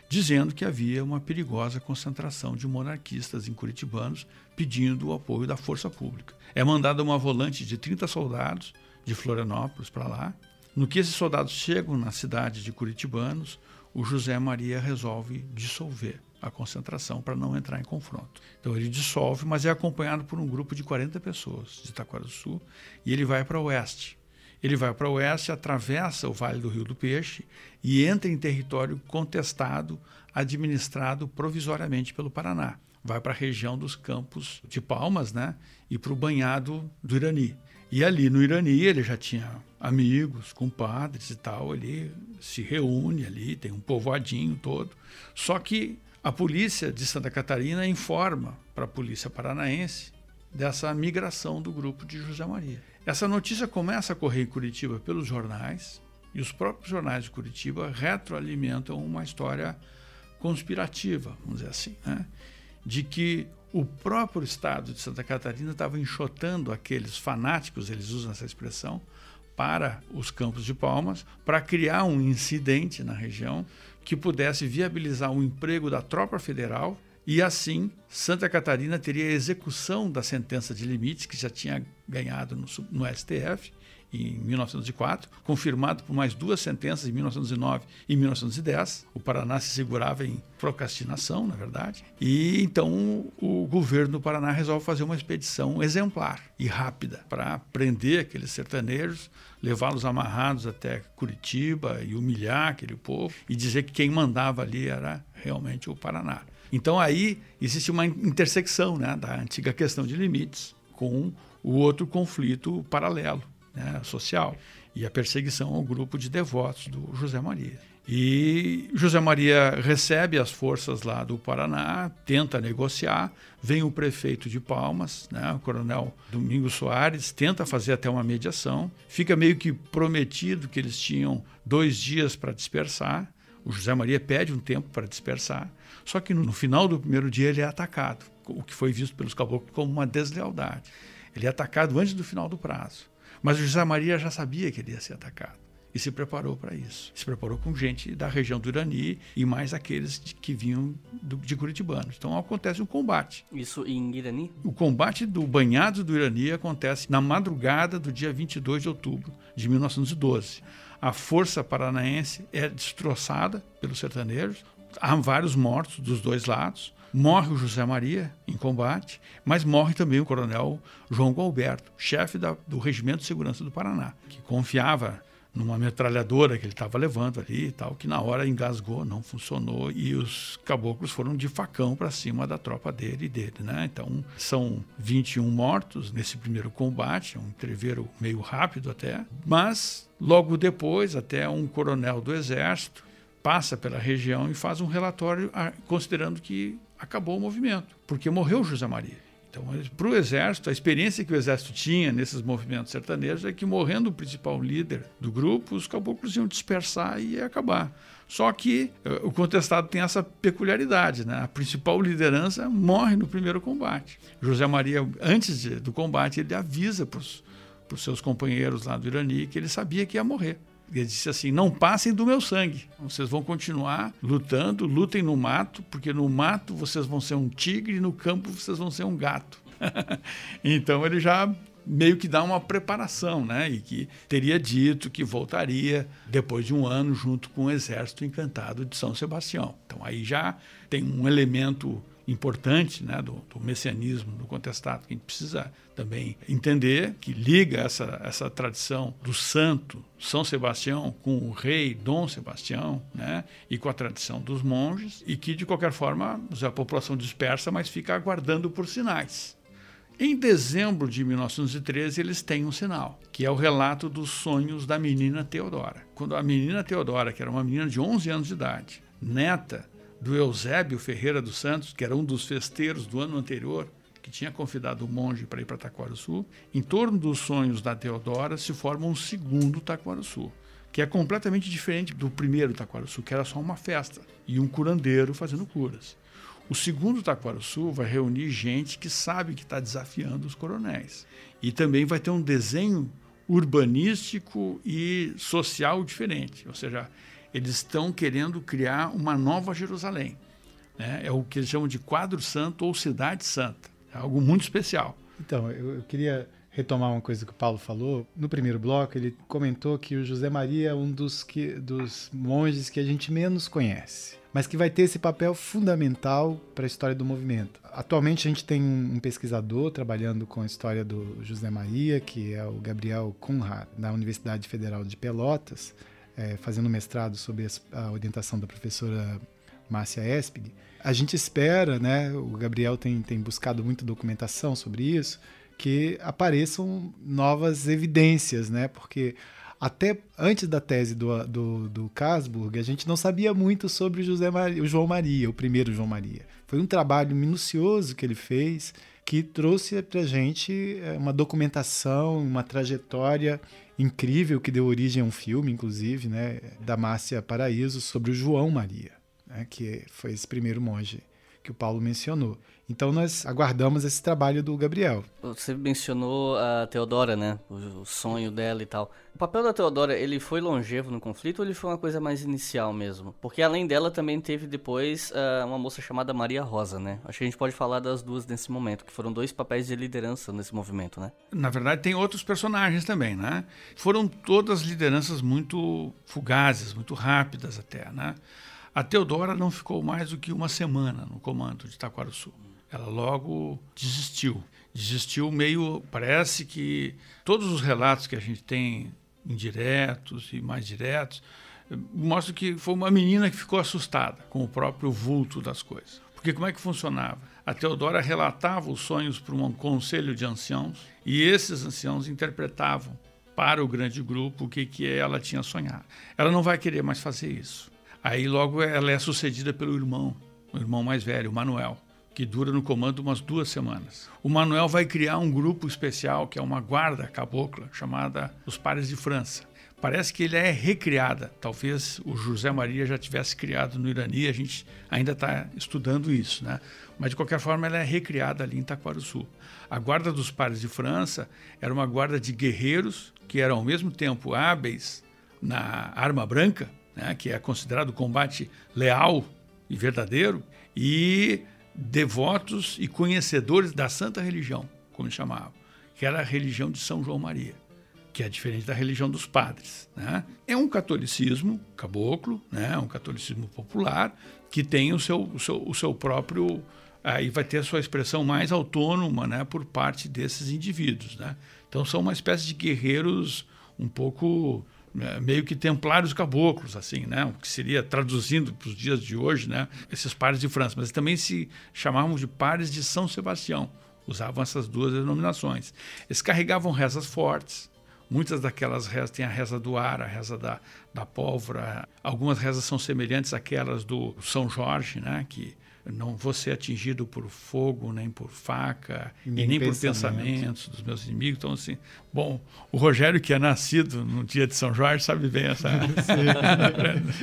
dizendo que havia uma perigosa concentração de monarquistas em curitibanos pedindo o apoio da força pública. É mandada uma volante de 30 soldados de Florianópolis para lá. No que esses soldados chegam na cidade de Curitibanos, o José Maria resolve dissolver a concentração para não entrar em confronto. Então ele dissolve, mas é acompanhado por um grupo de 40 pessoas de Sul e ele vai para o oeste. Ele vai para o oeste, atravessa o Vale do Rio do Peixe e entra em território contestado, administrado provisoriamente pelo Paraná. Vai para a região dos Campos de Palmas né, e para o banhado do Irani. E ali no Irani ele já tinha amigos, compadres e tal, ele se reúne ali, tem um povoadinho todo. Só que a polícia de Santa Catarina informa para a polícia paranaense dessa migração do grupo de José Maria. Essa notícia começa a correr em Curitiba pelos jornais, e os próprios jornais de Curitiba retroalimentam uma história conspirativa, vamos dizer assim, né? de que o próprio estado de Santa Catarina estava enxotando aqueles fanáticos, eles usam essa expressão, para os campos de palmas, para criar um incidente na região que pudesse viabilizar o emprego da tropa federal e assim Santa Catarina teria a execução da sentença de limites que já tinha ganhado no, no STF em 1904, confirmado por mais duas sentenças em 1909 e 1910. O Paraná se segurava em procrastinação, na verdade. E então o governo do Paraná resolve fazer uma expedição exemplar e rápida para prender aqueles sertanejos, levá-los amarrados até Curitiba e humilhar aquele povo e dizer que quem mandava ali era realmente o Paraná. Então aí existe uma intersecção né, da antiga questão de limites com o outro conflito paralelo né, social e a perseguição ao grupo de devotos do José Maria. E José Maria recebe as forças lá do Paraná, tenta negociar, vem o prefeito de Palmas, né, o coronel Domingos Soares, tenta fazer até uma mediação, fica meio que prometido que eles tinham dois dias para dispersar, o José Maria pede um tempo para dispersar, só que no final do primeiro dia ele é atacado, o que foi visto pelos caboclos como uma deslealdade. Ele é atacado antes do final do prazo. Mas o José Maria já sabia que ele ia ser atacado e se preparou para isso. Se preparou com gente da região do Irani e mais aqueles que vinham do, de Curitibanos. Então acontece um combate. Isso em Irani? O combate do banhado do Irani acontece na madrugada do dia 22 de outubro de 1912. A força paranaense é destroçada pelos sertanejos, há vários mortos dos dois lados. Morre o José Maria em combate, mas morre também o coronel João Galberto, chefe da, do Regimento de Segurança do Paraná, que confiava numa metralhadora que ele estava levando ali e tal, que na hora engasgou, não funcionou e os caboclos foram de facão para cima da tropa dele e dele, né? Então, são 21 mortos nesse primeiro combate, um entreveiro meio rápido até, mas logo depois, até um coronel do exército passa pela região e faz um relatório ah, considerando que acabou o movimento, porque morreu José Maria. Então, para o Exército, a experiência que o Exército tinha nesses movimentos sertanejos é que, morrendo o principal líder do grupo, os caboclos iam dispersar e ia acabar. Só que eh, o contestado tem essa peculiaridade, né? A principal liderança morre no primeiro combate. José Maria, antes de, do combate, ele avisa para os seus companheiros lá do Irani que ele sabia que ia morrer. Ele disse assim: não passem do meu sangue. Vocês vão continuar lutando, lutem no mato, porque no mato vocês vão ser um tigre no campo vocês vão ser um gato. então ele já meio que dá uma preparação, né? E que teria dito que voltaria depois de um ano junto com o exército encantado de São Sebastião. Então aí já tem um elemento importante né, do, do, messianismo, do contestado, que a gente precisa também entender, que liga essa, essa tradição do santo São Sebastião com o rei Dom Sebastião, né, e com a tradição dos monges, e que, de qualquer forma, a população dispersa, mas fica aguardando por sinais. Em dezembro de 1913, eles têm um sinal, que é o relato dos sonhos da menina Teodora. Quando a menina Teodora, que era uma menina de 11 anos de idade, neta do Eusébio Ferreira dos Santos, que era um dos festeiros do ano anterior, que tinha convidado o monge para ir para Taquaraçu, em torno dos sonhos da Teodora se forma um segundo Taquaraçu, que é completamente diferente do primeiro Taquaraçu, que era só uma festa e um curandeiro fazendo curas. O segundo Taquaraçu vai reunir gente que sabe que está desafiando os coronéis. E também vai ter um desenho urbanístico e social diferente, ou seja, eles estão querendo criar uma nova Jerusalém. Né? É o que eles chamam de quadro santo ou cidade santa. É algo muito especial. Então, eu, eu queria retomar uma coisa que o Paulo falou. No primeiro bloco, ele comentou que o José Maria é um dos, que, dos monges que a gente menos conhece, mas que vai ter esse papel fundamental para a história do movimento. Atualmente, a gente tem um pesquisador trabalhando com a história do José Maria, que é o Gabriel Conrad, da Universidade Federal de Pelotas, é, fazendo mestrado sob a orientação da professora Márcia Espig. A gente espera, né, o Gabriel tem, tem buscado muita documentação sobre isso, que apareçam novas evidências, né? Porque até antes da tese do, do, do Casburg, a gente não sabia muito sobre José Maria, o João Maria, o primeiro João Maria. Foi um trabalho minucioso que ele fez, que trouxe para a gente é, uma documentação, uma trajetória incrível que deu origem a um filme, inclusive, né, da Márcia Paraíso, sobre o João Maria, né, que foi esse primeiro monge que o Paulo mencionou. Então nós aguardamos esse trabalho do Gabriel. Você mencionou a Teodora, né? O sonho dela e tal. O papel da Teodora, ele foi longevo no conflito ou ele foi uma coisa mais inicial mesmo? Porque além dela também teve depois uh, uma moça chamada Maria Rosa, né? Acho que a gente pode falar das duas nesse momento, que foram dois papéis de liderança nesse movimento, né? Na verdade, tem outros personagens também, né? Foram todas lideranças muito fugazes, muito rápidas até, né? A Teodora não ficou mais do que uma semana no comando de Sul ela logo desistiu. Desistiu meio. Parece que todos os relatos que a gente tem, indiretos e mais diretos, mostram que foi uma menina que ficou assustada com o próprio vulto das coisas. Porque como é que funcionava? A Teodora relatava os sonhos para um conselho de anciãos e esses anciãos interpretavam para o grande grupo o que, que ela tinha sonhado. Ela não vai querer mais fazer isso. Aí logo ela é sucedida pelo irmão, o irmão mais velho, o Manuel que dura no comando umas duas semanas. O Manuel vai criar um grupo especial, que é uma guarda cabocla, chamada Os Pares de França. Parece que ele é recriada. Talvez o José Maria já tivesse criado no Irani, a gente ainda está estudando isso, né? Mas de qualquer forma, ela é recriada ali em Sul. A Guarda dos Pares de França era uma guarda de guerreiros que eram ao mesmo tempo hábeis na arma branca, né? que é considerado combate leal e verdadeiro, e devotos e conhecedores da santa religião, como chamavam, que era a religião de São João Maria, que é diferente da religião dos padres. Né? É um catolicismo caboclo, né? um catolicismo popular, que tem o seu, o seu, o seu próprio. Aí vai ter a sua expressão mais autônoma né? por parte desses indivíduos. Né? Então são uma espécie de guerreiros um pouco meio que templários caboclos, assim, né? O que seria, traduzindo para os dias de hoje, né? Esses pares de França. Mas também se chamavam de pares de São Sebastião. Usavam essas duas denominações. Eles carregavam rezas fortes. Muitas daquelas rezas têm a reza do ar, a reza da, da pólvora. Algumas rezas são semelhantes àquelas do São Jorge, né? Que não vou ser atingido por fogo, nem por faca, nem, nem por pensamentos dos meus inimigos. Então, assim, bom, o Rogério, que é nascido no dia de São Jorge, sabe bem essa.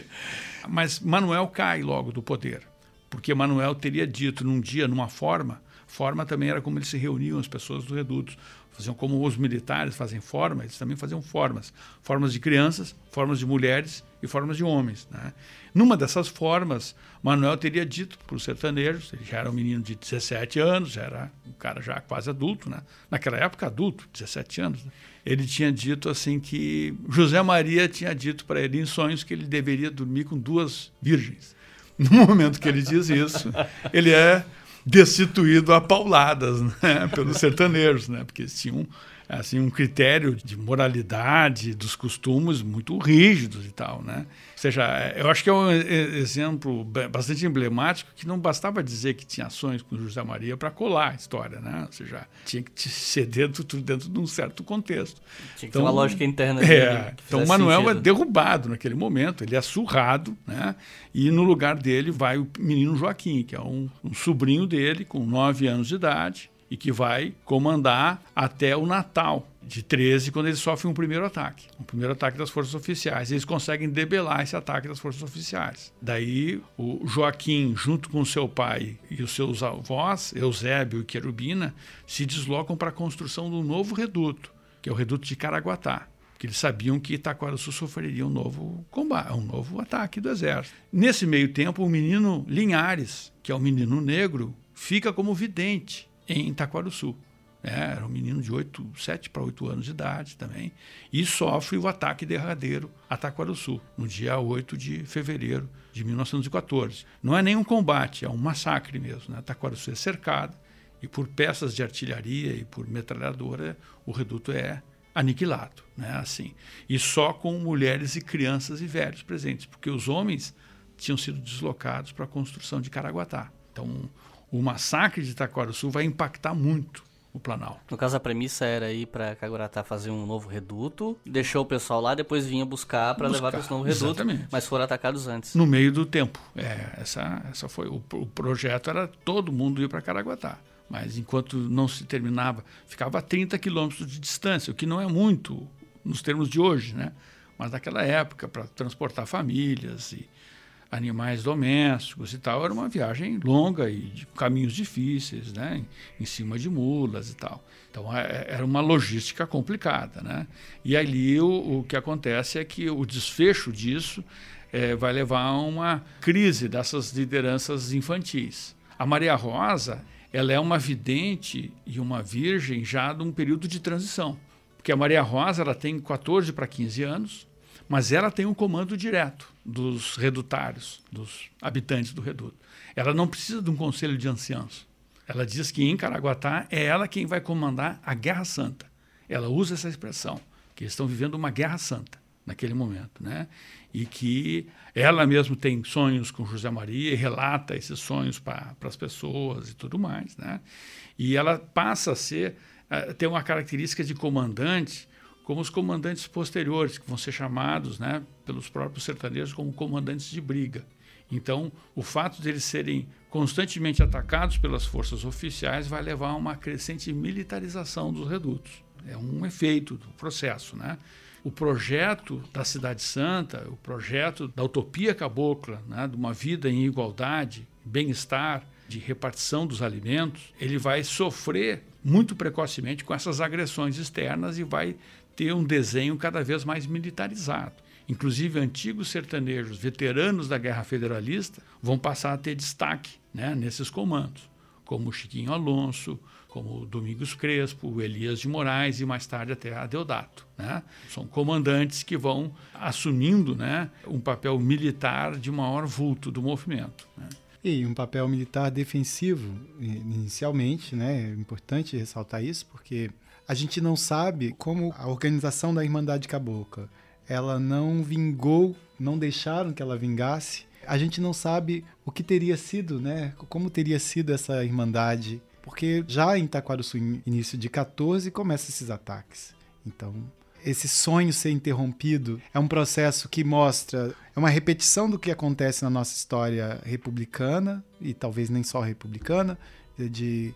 Mas Manuel cai logo do poder, porque Manuel teria dito num dia, numa forma, forma também era como eles se reuniam, as pessoas do reduto. Faziam como os militares fazem forma, eles também faziam formas. Formas de crianças, formas de mulheres e formas de homens. Né? Numa dessas formas, Manuel teria dito para os sertanejos, ele já era um menino de 17 anos, já era um cara já quase adulto, né? naquela época adulto, 17 anos, né? ele tinha dito assim que José Maria tinha dito para ele em sonhos que ele deveria dormir com duas virgens. No momento que ele diz isso, ele é destituído a pauladas né? pelos sertanejos, né? porque eles tinham assim um critério de moralidade dos costumes muito rígidos e tal, né? Ou seja, eu acho que é um exemplo bastante emblemático que não bastava dizer que tinha ações com José Maria para colar a história, né? Ou seja, tinha que ser dentro tudo dentro de um certo contexto. Tinha que então, ter uma lógica interna. É, então Manuel sentido. é derrubado naquele momento, ele é surrado, né? E no lugar dele vai o menino Joaquim, que é um, um sobrinho dele com nove anos de idade e que vai comandar até o Natal de 13, quando eles sofrem um primeiro ataque, um primeiro ataque das forças oficiais. Eles conseguem debelar esse ataque das forças oficiais. Daí o Joaquim, junto com seu pai e os seus avós, Eusébio e Querubina, se deslocam para a construção um novo reduto, que é o reduto de Caraguatá que eles sabiam que Itaquaraçu sofreria um novo combate, um novo ataque do exército. Nesse meio tempo, o menino Linhares, que é o menino negro, fica como vidente em Itaquaruçu. né? era um menino de 8, 7 para 8 anos de idade também, e sofre o ataque derradeiro a Taquaruçu, no dia 8 de fevereiro de 1914. Não é nenhum combate, é um massacre mesmo. Né? Taquaruçu é cercada, e por peças de artilharia e por metralhadora, o reduto é aniquilado, né? Assim. E só com mulheres e crianças e velhos presentes, porque os homens tinham sido deslocados para a construção de Caraguatá. Então, o massacre de Itaquaruçu vai impactar muito o Planalto. No caso, a premissa era ir para Caguaratá fazer um novo reduto, deixou o pessoal lá, depois vinha buscar para levar para esse novo reduto, exatamente. mas foram atacados antes. No meio do tempo. É, essa, essa foi o, o projeto era todo mundo ir para Caraguatá. Mas enquanto não se terminava, ficava a 30 quilômetros de distância, o que não é muito nos termos de hoje, né? Mas naquela época, para transportar famílias e animais domésticos e tal, era uma viagem longa e de caminhos difíceis, né? Em, cima de mulas e tal. Então é, é, era uma logística complicada, né? E ali o, o que acontece é que o desfecho disso é, vai levar a uma crise dessas lideranças infantis. A Maria Rosa ela é uma vidente e uma virgem já de um período de transição. Porque a Maria Rosa ela tem 14 para 15 anos, mas ela tem um comando direto dos redutários, dos habitantes do reduto. Ela não precisa de um conselho de anciãos. Ela diz que em Caraguatá é ela quem vai comandar a Guerra Santa. Ela usa essa expressão, que eles estão vivendo uma Guerra Santa naquele momento, né? E que ela mesma tem sonhos com José Maria e relata esses sonhos para as pessoas e tudo mais, né? E ela passa a ser uh, ter uma característica de comandante como os comandantes posteriores que vão ser chamados, né, pelos próprios sertanejos como comandantes de briga. Então, o fato de eles serem constantemente atacados pelas forças oficiais vai levar a uma crescente militarização dos redutos. É um efeito do processo, né? o projeto da Cidade Santa, o projeto da utopia cabocla, né, de uma vida em igualdade, bem-estar, de repartição dos alimentos, ele vai sofrer muito precocemente com essas agressões externas e vai ter um desenho cada vez mais militarizado. Inclusive, antigos sertanejos, veteranos da Guerra Federalista, vão passar a ter destaque né, nesses comandos, como Chiquinho Alonso, como Domingos Crespo, Elias de Moraes e mais tarde até Adeodato. Né? São comandantes que vão assumindo né, um papel militar de maior vulto do movimento. Né? E um papel militar defensivo, inicialmente, né? é importante ressaltar isso, porque a gente não sabe como a organização da Irmandade Cabocla ela não vingou, não deixaram que ela vingasse. A gente não sabe o que teria sido, né? Como teria sido essa irmandade porque já em Taquaruçu, início de 14, começam esses ataques. Então, esse sonho ser interrompido é um processo que mostra, é uma repetição do que acontece na nossa história republicana, e talvez nem só republicana, de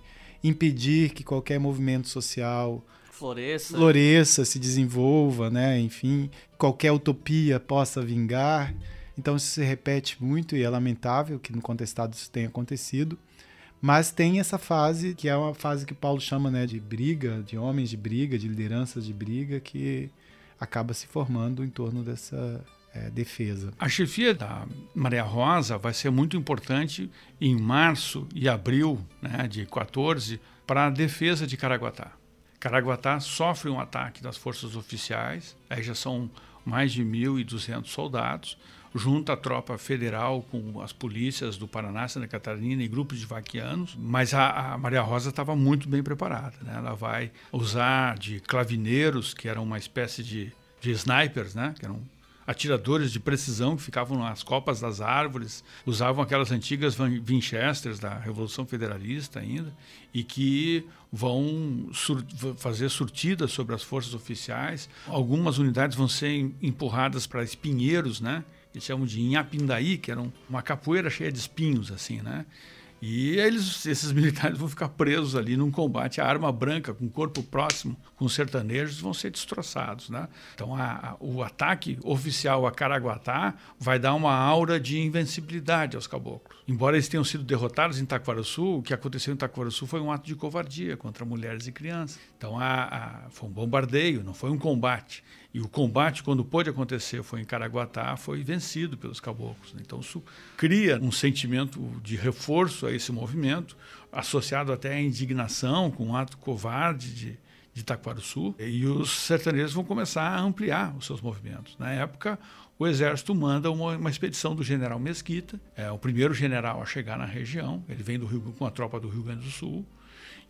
impedir que qualquer movimento social floresça, floresça se desenvolva, né? enfim, qualquer utopia possa vingar. Então isso se repete muito e é lamentável que no contestado isso tenha acontecido. Mas tem essa fase, que é uma fase que Paulo chama né, de briga, de homens de briga, de lideranças de briga, que acaba se formando em torno dessa é, defesa. A chefia da Maria Rosa vai ser muito importante em março e abril né, de 14 para a defesa de Caraguatá. Caraguatá sofre um ataque das forças oficiais, aí já são mais de 1.200 soldados, junta a tropa federal com as polícias do Paraná, Santa Catarina e grupos de vaquianos, mas a, a Maria Rosa estava muito bem preparada. Né? Ela vai usar de clavineiros, que eram uma espécie de, de snipers, né? que eram atiradores de precisão que ficavam nas copas das árvores, usavam aquelas antigas Winchesters da Revolução Federalista ainda, e que vão sur fazer surtidas sobre as forças oficiais. Algumas unidades vão ser empurradas para espinheiros, né? eles chamam de Inhapindaí, que era uma capoeira cheia de espinhos, assim, né? E eles, esses militares vão ficar presos ali num combate. A arma branca, com corpo próximo, com os sertanejos, vão ser destroçados. Né? Então, a, a, o ataque oficial a Caraguatá vai dar uma aura de invencibilidade aos caboclos. Embora eles tenham sido derrotados em Taquaraçu, o que aconteceu em Taquaraçu foi um ato de covardia contra mulheres e crianças. Então, a, foi um bombardeio, não foi um combate. E o combate, quando pôde acontecer, foi em Caraguatá, foi vencido pelos caboclos. Né? Então, isso cria um sentimento de reforço a esse movimento, associado até à indignação com um ato covarde de, de Itaquaruçu. E os sertanejos vão começar a ampliar os seus movimentos. Na época, o exército manda uma, uma, expedição do general Mesquita, é o primeiro general a chegar na região. Ele vem do Rio com a tropa do Rio Grande do Sul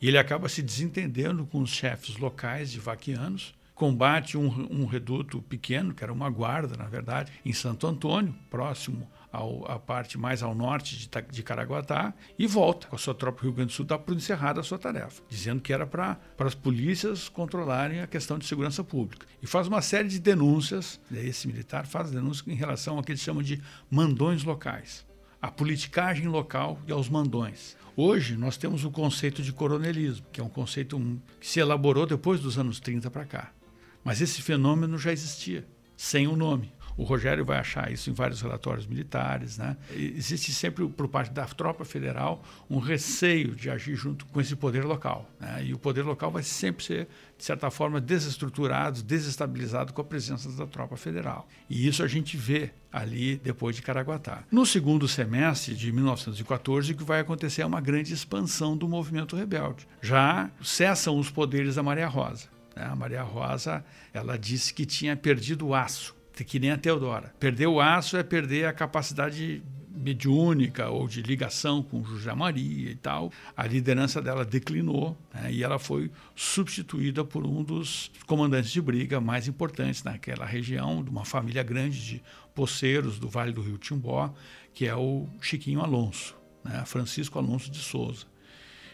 e ele acaba se desentendendo com os chefes locais de vaquianos. Combate um, um reduto pequeno, que era uma guarda, na verdade, em Santo Antônio, próximo ao, à parte mais ao norte de, de Caraguatá e volta com a sua tropa Rio Grande do Sul, dá por encerrada a sua tarefa, dizendo que era para as polícias controlarem a questão de segurança pública. E faz uma série de denúncias, esse militar faz denúncias em relação ao que eles chamam de mandões locais, a politicagem local e aos mandões. Hoje nós temos o conceito de coronelismo, que é um conceito que se elaborou depois dos anos 30 para cá. Mas esse fenômeno já existia, sem o um nome. O Rogério vai achar isso em vários relatórios militares. Né? Existe sempre, por parte da tropa federal, um receio de agir junto com esse poder local. Né? E o poder local vai sempre ser, de certa forma, desestruturado, desestabilizado com a presença da tropa federal. E isso a gente vê ali depois de Caraguatá. No segundo semestre de 1914, o que vai acontecer é uma grande expansão do movimento rebelde. Já cessam os poderes da Maria Rosa. Né? A Maria Rosa ela disse que tinha perdido o aço que nem a Teodora. Perder o aço é perder a capacidade mediúnica ou de ligação com José Maria e tal. A liderança dela declinou né, e ela foi substituída por um dos comandantes de briga mais importantes naquela região, de uma família grande de poceiros do Vale do Rio Timbó, que é o Chiquinho Alonso, né, Francisco Alonso de Souza.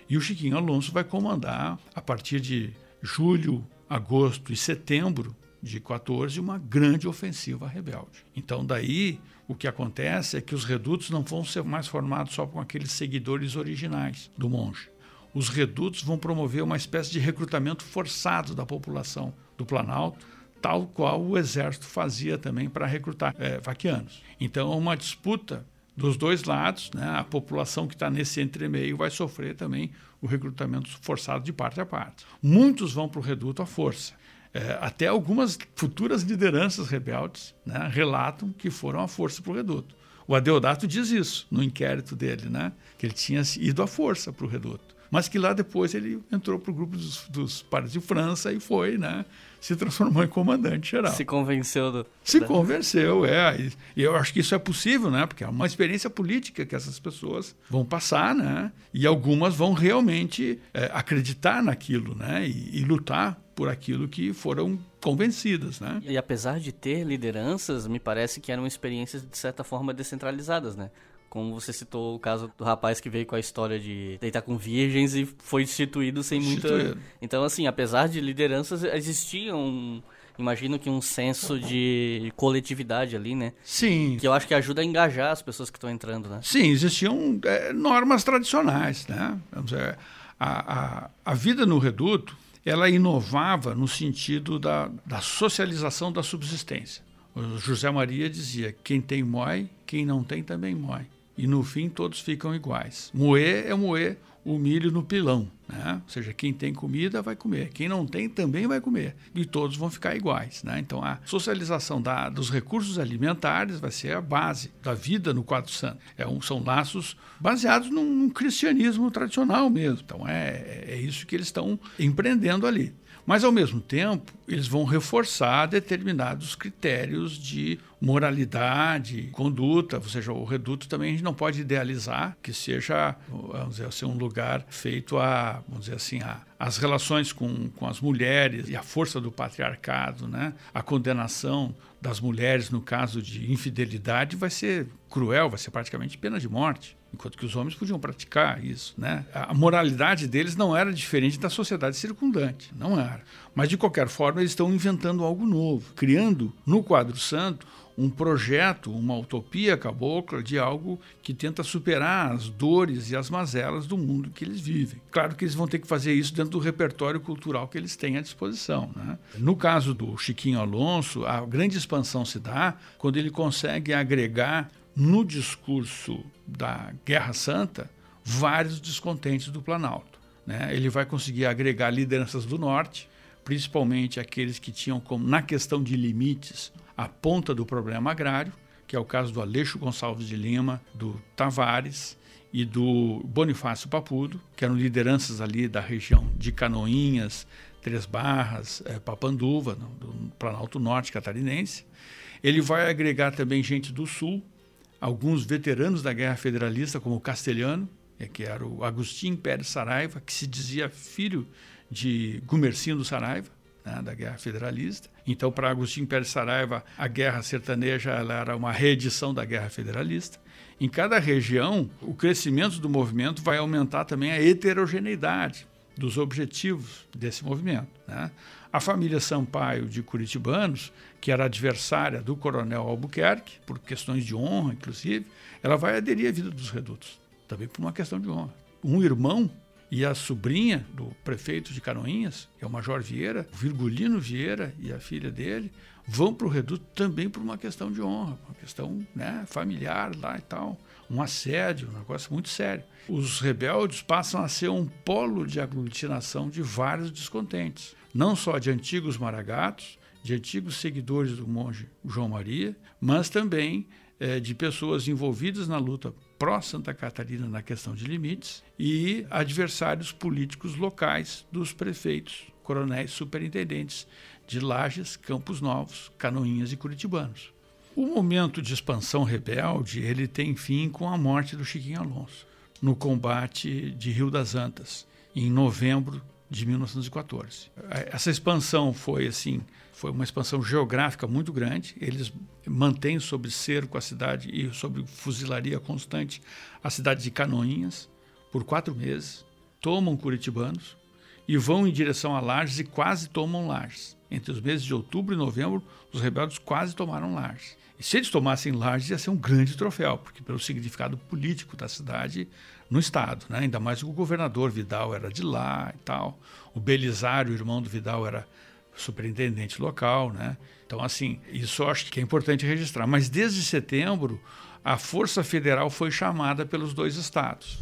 E o Chiquinho Alonso vai comandar, a partir de julho, agosto e setembro de 14 uma grande ofensiva rebelde. Então daí o que acontece é que os redutos não vão ser mais formados só com aqueles seguidores originais do monge. Os redutos vão promover uma espécie de recrutamento forçado da população do Planalto, tal qual o exército fazia também para recrutar é, vaquianos. Então, é uma disputa dos dois lados, né? a população que está nesse entremeio vai sofrer também o recrutamento forçado de parte a parte. Muitos vão para o reduto à força é, até algumas futuras lideranças rebeldes né, relatam que foram à força para o reduto. O Adeodato diz isso no inquérito dele, né, que ele tinha ido à força para o reduto. Mas que lá depois ele entrou para o grupo dos, dos pares de França e foi, né? Se transformou em comandante geral. Se convenceu do. Se da... convenceu, é. E, eu acho que isso é possível, né? Porque é uma experiência política que essas pessoas vão passar, né? E algumas vão realmente é, acreditar naquilo, né? E, e lutar por aquilo que foram convencidas, né? E apesar de ter lideranças, me parece que eram experiências de certa forma descentralizadas, né? Como você citou o caso do rapaz que veio com a história de deitar com virgens e foi destituído sem muita. Então, assim, apesar de lideranças, existia um. Imagino que um senso de coletividade ali, né? Sim. Que eu acho que ajuda a engajar as pessoas que estão entrando, né? Sim, existiam é, normas tradicionais, né? Vamos dizer, a, a, a vida no reduto ela inovava no sentido da, da socialização da subsistência. O José Maria dizia: quem tem moe, quem não tem também moe. E no fim todos ficam iguais. Moer é moer o milho no pilão. Né? Ou seja, quem tem comida vai comer, quem não tem também vai comer. E todos vão ficar iguais. Né? Então, a socialização da, dos recursos alimentares vai ser a base da vida no quadro santo. É um, são laços baseados num, num cristianismo tradicional mesmo. Então, é, é isso que eles estão empreendendo ali. Mas, ao mesmo tempo, eles vão reforçar determinados critérios de moralidade, conduta, ou seja, o reduto também a gente não pode idealizar que seja, vamos dizer assim, um lugar feito a, vamos dizer assim, a, as relações com, com as mulheres e a força do patriarcado, né? a condenação das mulheres no caso de infidelidade vai ser cruel, vai ser praticamente pena de morte enquanto que os homens podiam praticar isso, né? A moralidade deles não era diferente da sociedade circundante, não era. Mas de qualquer forma eles estão inventando algo novo, criando no quadro santo um projeto, uma utopia cabocla de algo que tenta superar as dores e as mazelas do mundo que eles vivem. Claro que eles vão ter que fazer isso dentro do repertório cultural que eles têm à disposição. Né? No caso do Chiquinho Alonso, a grande expansão se dá quando ele consegue agregar no discurso da Guerra Santa vários descontentes do Planalto. Né? Ele vai conseguir agregar lideranças do Norte, principalmente aqueles que tinham como, na questão de limites, a ponta do problema agrário, que é o caso do Aleixo Gonçalves de Lima, do Tavares e do Bonifácio Papudo, que eram lideranças ali da região de Canoinhas, Três Barras, é, Papanduva, no, do Planalto Norte catarinense. Ele vai agregar também gente do Sul, alguns veteranos da Guerra Federalista, como o Castelhano, é, que era o Agostinho Pérez Saraiva, que se dizia filho de Gumercindo Saraiva, né, da Guerra Federalista. Então, para Agostinho Pérez Saraiva, a Guerra Sertaneja era uma reedição da Guerra Federalista. Em cada região, o crescimento do movimento vai aumentar também a heterogeneidade dos objetivos desse movimento. Né? A família Sampaio de Curitibanos, que era adversária do coronel Albuquerque, por questões de honra, inclusive, ela vai aderir à vida dos redutos, também por uma questão de honra. Um irmão e a sobrinha do prefeito de Canoinhas, é o Major Vieira, o Virgulino Vieira e a filha dele, vão para o reduto também por uma questão de honra, uma questão né, familiar lá e tal, um assédio, um negócio muito sério. Os rebeldes passam a ser um polo de aglutinação de vários descontentes, não só de antigos maragatos, de antigos seguidores do monge João Maria, mas também é, de pessoas envolvidas na luta pró-Santa Catarina na questão de limites e adversários políticos locais dos prefeitos, coronéis, superintendentes de Lages, Campos Novos, Canoinhas e Curitibanos. O momento de expansão rebelde ele tem fim com a morte do Chiquinho Alonso no combate de Rio das Antas em novembro de 1914. Essa expansão foi assim foi uma expansão geográfica muito grande. Eles mantêm sob cerco a cidade e sob fuzilaria constante a cidade de Canoinhas por quatro meses, tomam curitibanos e vão em direção a Lages e quase tomam Lages. Entre os meses de outubro e novembro, os rebeldes quase tomaram Lages. E se eles tomassem Lages, ia ser um grande troféu, porque pelo significado político da cidade no estado, né? ainda mais que o governador Vidal era de lá e tal. O Belisário, irmão do Vidal, era superintendente local, né? Então, assim, isso acho que é importante registrar. Mas desde setembro, a Força Federal foi chamada pelos dois estados.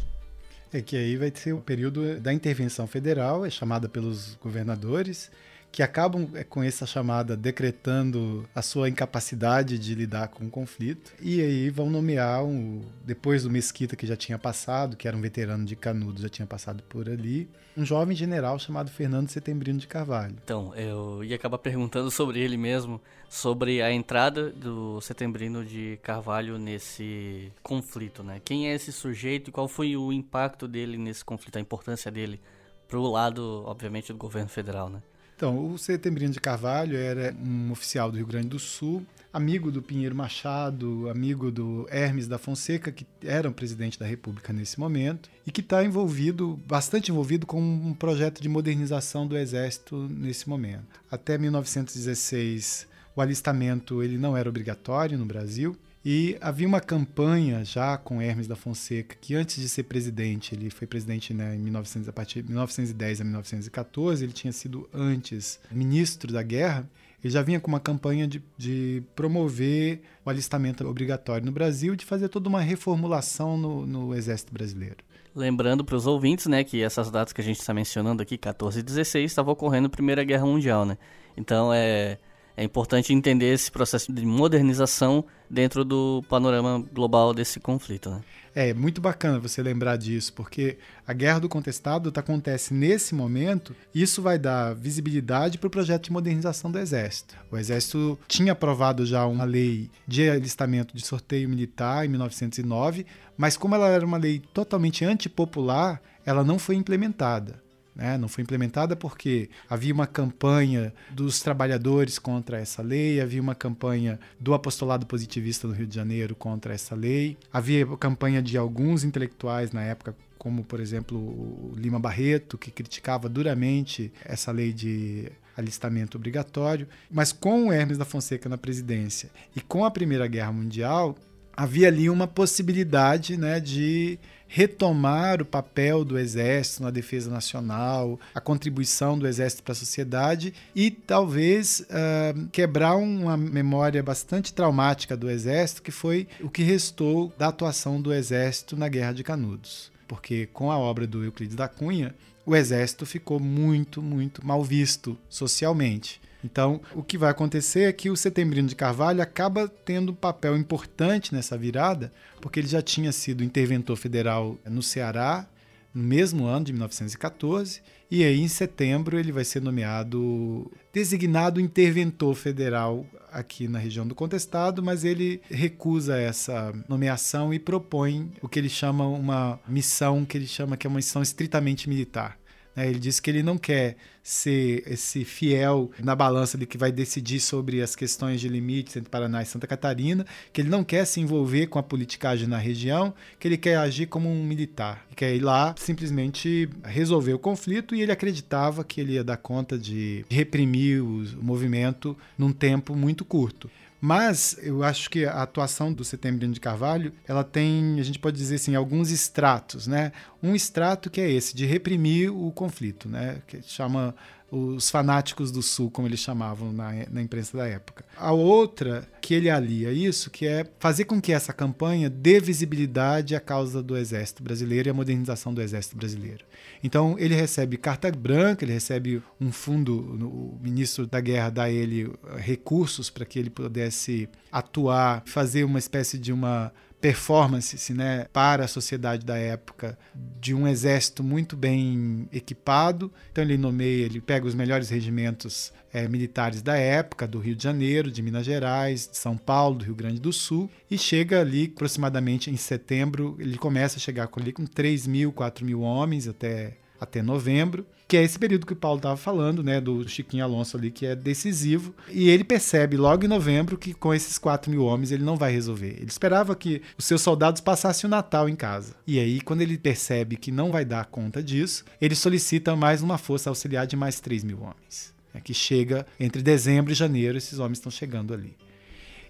É que aí vai ser o período da intervenção federal, é chamada pelos governadores, que acabam é, com essa chamada decretando a sua incapacidade de lidar com o conflito. E aí vão nomear, um, depois do Mesquita, que já tinha passado, que era um veterano de Canudos, já tinha passado por ali, um jovem general chamado Fernando Setembrino de Carvalho. Então, eu ia acabar perguntando sobre ele mesmo, sobre a entrada do Setembrino de Carvalho nesse conflito, né? Quem é esse sujeito e qual foi o impacto dele nesse conflito, a importância dele para o lado, obviamente, do governo federal, né? Então, o Setembrino de Carvalho era um oficial do Rio Grande do Sul, amigo do Pinheiro Machado, amigo do Hermes da Fonseca, que era o presidente da República nesse momento, e que está envolvido, bastante envolvido com um projeto de modernização do Exército nesse momento. Até 1916, o alistamento ele não era obrigatório no Brasil, e havia uma campanha já com Hermes da Fonseca, que antes de ser presidente, ele foi presidente né, em 1900, a partir de 1910 a 1914, ele tinha sido antes ministro da guerra, ele já vinha com uma campanha de, de promover o alistamento obrigatório no Brasil, de fazer toda uma reformulação no, no Exército Brasileiro. Lembrando para os ouvintes, né, que essas datas que a gente está mencionando aqui, 14 e 16, estava ocorrendo a Primeira Guerra Mundial, né? Então é é importante entender esse processo de modernização dentro do panorama global desse conflito. Né? É muito bacana você lembrar disso, porque a Guerra do Contestado acontece nesse momento, isso vai dar visibilidade para o projeto de modernização do Exército. O Exército tinha aprovado já uma lei de alistamento de sorteio militar em 1909, mas como ela era uma lei totalmente antipopular, ela não foi implementada. Né? Não foi implementada porque havia uma campanha dos trabalhadores contra essa lei, havia uma campanha do apostolado positivista no Rio de Janeiro contra essa lei, havia campanha de alguns intelectuais na época como por exemplo o Lima Barreto, que criticava duramente essa lei de alistamento obrigatório, mas com o Hermes da Fonseca na presidência e com a Primeira Guerra Mundial, havia ali uma possibilidade né, de retomar o papel do Exército na defesa nacional, a contribuição do Exército para a sociedade e talvez uh, quebrar uma memória bastante traumática do Exército, que foi o que restou da atuação do Exército na Guerra de Canudos. porque com a obra do Euclides da Cunha, o exército ficou muito, muito mal visto socialmente. Então, o que vai acontecer é que o Setembrino de Carvalho acaba tendo um papel importante nessa virada, porque ele já tinha sido interventor federal no Ceará, no mesmo ano de 1914, e aí em setembro ele vai ser nomeado designado interventor federal aqui na região do contestado, mas ele recusa essa nomeação e propõe o que ele chama uma missão que ele chama que é uma missão estritamente militar. Né? Ele diz que ele não quer ser esse fiel na balança de que vai decidir sobre as questões de limites entre Paraná e Santa Catarina, que ele não quer se envolver com a politicagem na região, que ele quer agir como um militar, que quer ir lá simplesmente resolver o conflito e ele acreditava que ele ia dar conta de reprimir o movimento num tempo muito curto. Mas eu acho que a atuação do Setembrino de Carvalho, ela tem, a gente pode dizer assim, alguns estratos, né? Um extrato que é esse, de reprimir o conflito, né? Que chama os fanáticos do Sul, como eles chamavam na, na imprensa da época. A outra que ele alia isso, que é fazer com que essa campanha dê visibilidade à causa do Exército Brasileiro e à modernização do Exército Brasileiro. Então ele recebe carta branca, ele recebe um fundo, o ministro da Guerra dá a ele recursos para que ele pudesse atuar, fazer uma espécie de uma performance né, para a sociedade da época de um exército muito bem equipado. Então ele nomeia, ele pega os melhores regimentos é, militares da época, do Rio de Janeiro, de Minas Gerais, de São Paulo, do Rio Grande do Sul, e chega ali aproximadamente em setembro, ele começa a chegar ali com 3 mil, 4 mil homens até, até novembro que é esse período que o Paulo estava falando, né, do Chiquinho Alonso ali, que é decisivo. E ele percebe logo em novembro que com esses 4 mil homens ele não vai resolver. Ele esperava que os seus soldados passassem o Natal em casa. E aí, quando ele percebe que não vai dar conta disso, ele solicita mais uma força auxiliar de mais 3 mil homens. É que chega entre dezembro e janeiro, esses homens estão chegando ali.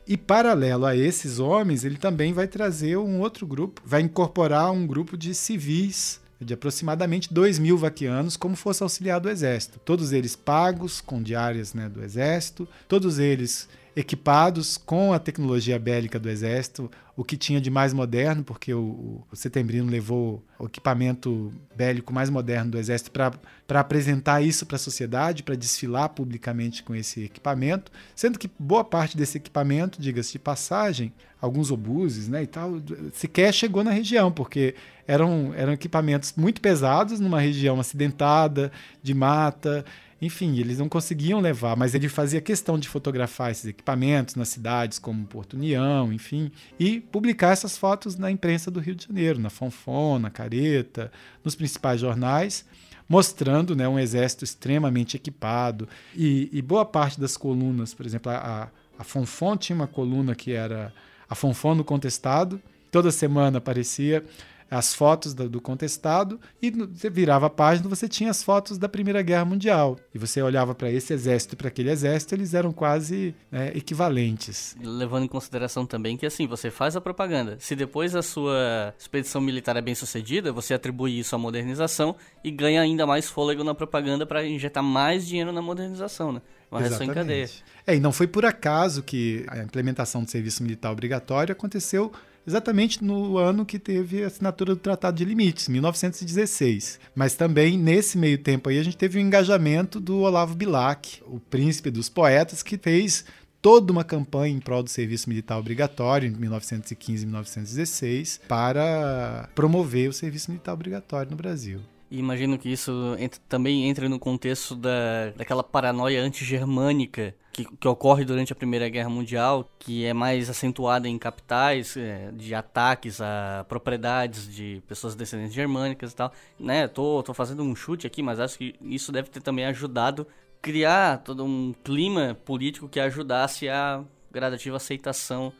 E paralelo a esses homens, ele também vai trazer um outro grupo, vai incorporar um grupo de civis de aproximadamente 2 mil vaquianos como fosse auxiliar do Exército. Todos eles pagos com diárias né, do Exército, todos eles equipados com a tecnologia bélica do Exército, o que tinha de mais moderno, porque o, o Setembrino levou o equipamento bélico mais moderno do Exército para apresentar isso para a sociedade, para desfilar publicamente com esse equipamento, sendo que boa parte desse equipamento, diga-se de passagem, alguns obuses né, e tal, sequer chegou na região, porque eram, eram equipamentos muito pesados numa região acidentada, de mata, enfim, eles não conseguiam levar, mas ele fazia questão de fotografar esses equipamentos nas cidades como Porto União, enfim, e publicar essas fotos na imprensa do Rio de Janeiro, na Fonfon, na Careta, nos principais jornais, mostrando né, um exército extremamente equipado. E, e boa parte das colunas, por exemplo, a, a Fonfon tinha uma coluna que era a Fonfon no Contestado, toda semana aparecia as fotos do, do contestado e você virava a página você tinha as fotos da Primeira Guerra Mundial. E você olhava para esse exército e para aquele exército, eles eram quase né, equivalentes. Levando em consideração também que assim, você faz a propaganda. Se depois a sua expedição militar é bem sucedida, você atribui isso à modernização e ganha ainda mais fôlego na propaganda para injetar mais dinheiro na modernização, né? Uma reação em cadeia. É, e não foi por acaso que a implementação do serviço militar obrigatório aconteceu exatamente no ano que teve a assinatura do Tratado de Limites, 1916. Mas também, nesse meio tempo aí, a gente teve o engajamento do Olavo Bilac, o príncipe dos poetas, que fez toda uma campanha em prol do serviço militar obrigatório em 1915 e 1916 para promover o serviço militar obrigatório no Brasil. E imagino que isso entra, também entra no contexto da, daquela paranoia anti-germânica que, que, ocorre durante a Primeira Guerra Mundial, que é mais acentuada em capitais, é, de ataques a propriedades de pessoas descendentes germânicas e tal. Né, tô, tô fazendo um chute aqui, mas acho que isso deve ter também ajudado criar todo um clima político que ajudasse a gradativa aceitação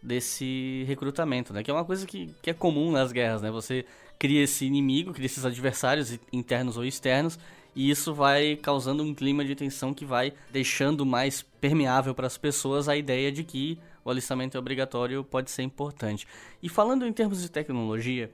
desse recrutamento, né? Que é uma coisa que, que é comum nas guerras, né? Você cria esse inimigo, cria esses adversários internos ou externos, e isso vai causando um clima de tensão que vai deixando mais permeável para as pessoas a ideia de que o alistamento obrigatório pode ser importante. E falando em termos de tecnologia,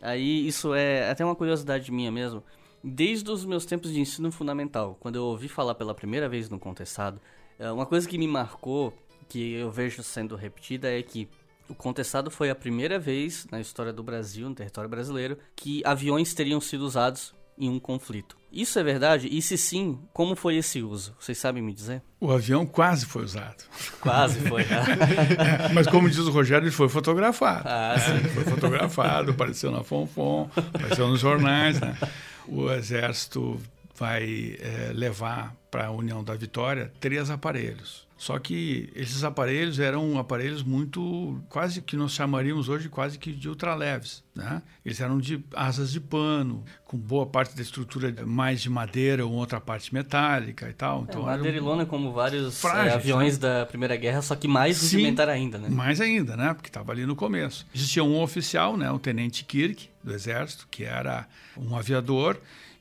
aí isso é até uma curiosidade minha mesmo. Desde os meus tempos de ensino fundamental, quando eu ouvi falar pela primeira vez no contestado, é, uma coisa que me marcou, que eu vejo sendo repetida, é que O contestado foi a primeira vez na história do Brasil, no território brasileiro, que aviões teriam sido usados em um conflito. Isso é verdade? E se sim, como foi esse uso? Vocês sabem me dizer? O avião quase foi usado. Quase foi, né? é, Mas como diz o Rogério, ele foi fotografado. Ah, sim. Foi fotografado, apareceu na Fonfon, apareceu nos jornais. Né? O Exército vai é, levar para a União da Vitória três aparelhos. Só que esses aparelhos eram aparelhos muito, quase que nós chamaríamos hoje quase que de ultraleves. Né? Eles eram de asas de pano, com boa parte da estrutura mais de madeira ou outra parte metálica e tal. Então, é, madeira e lona como vários frágeis, é, aviões né? da Primeira Guerra, só que mais rudimentar ainda, né? Mais ainda, né? Porque estava ali no começo. Existia um oficial, né? o Tenente Kirk, do Exército, que era um aviador,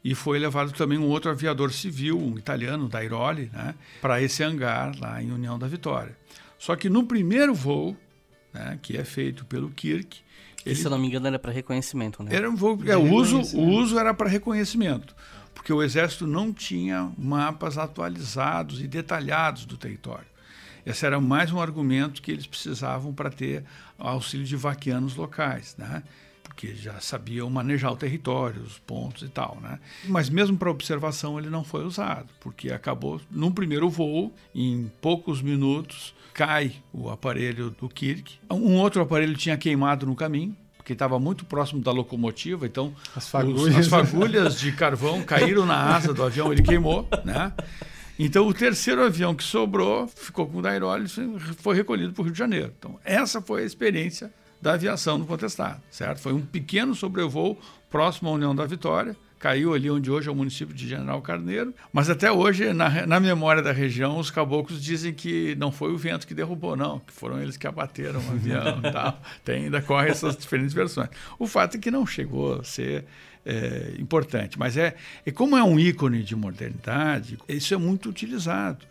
e foi levado também um outro aviador civil, um italiano, da Airoli, né, para esse hangar lá em União da Vitória. Só que no primeiro voo, né, que é feito pelo Kirk, ele, se eu não me engano era para reconhecimento, né? Era um voo, é, o uso, o uso era para reconhecimento, porque o exército não tinha mapas atualizados e detalhados do território. Esse era mais um argumento que eles precisavam para ter auxílio de vaquianos locais, né? Porque já sabiam manejar o território, os pontos e tal, né? Mas mesmo para observação ele não foi usado, porque acabou num primeiro voo, em poucos minutos, cai o aparelho do Kirk. Um outro aparelho tinha queimado no caminho, porque estava muito próximo da locomotiva, então as fagulhas, os, as fagulhas de carvão caíram na asa do avião, ele queimou, né? Então, o terceiro avião que sobrou ficou com o Dairoli e foi recolhido para o Rio de Janeiro. Então, essa foi a experiência da aviação no contestado, certo? Foi um pequeno sobrevoo próximo à União da Vitória, caiu ali onde hoje é o município de General Carneiro, mas até hoje, na, na memória da região, os caboclos dizem que não foi o vento que derrubou, não, que foram eles que abateram o avião e tal. Tem, ainda corre essas diferentes versões. O fato é que não chegou a ser é, importante, mas é, é como é um ícone de modernidade, isso é muito utilizado.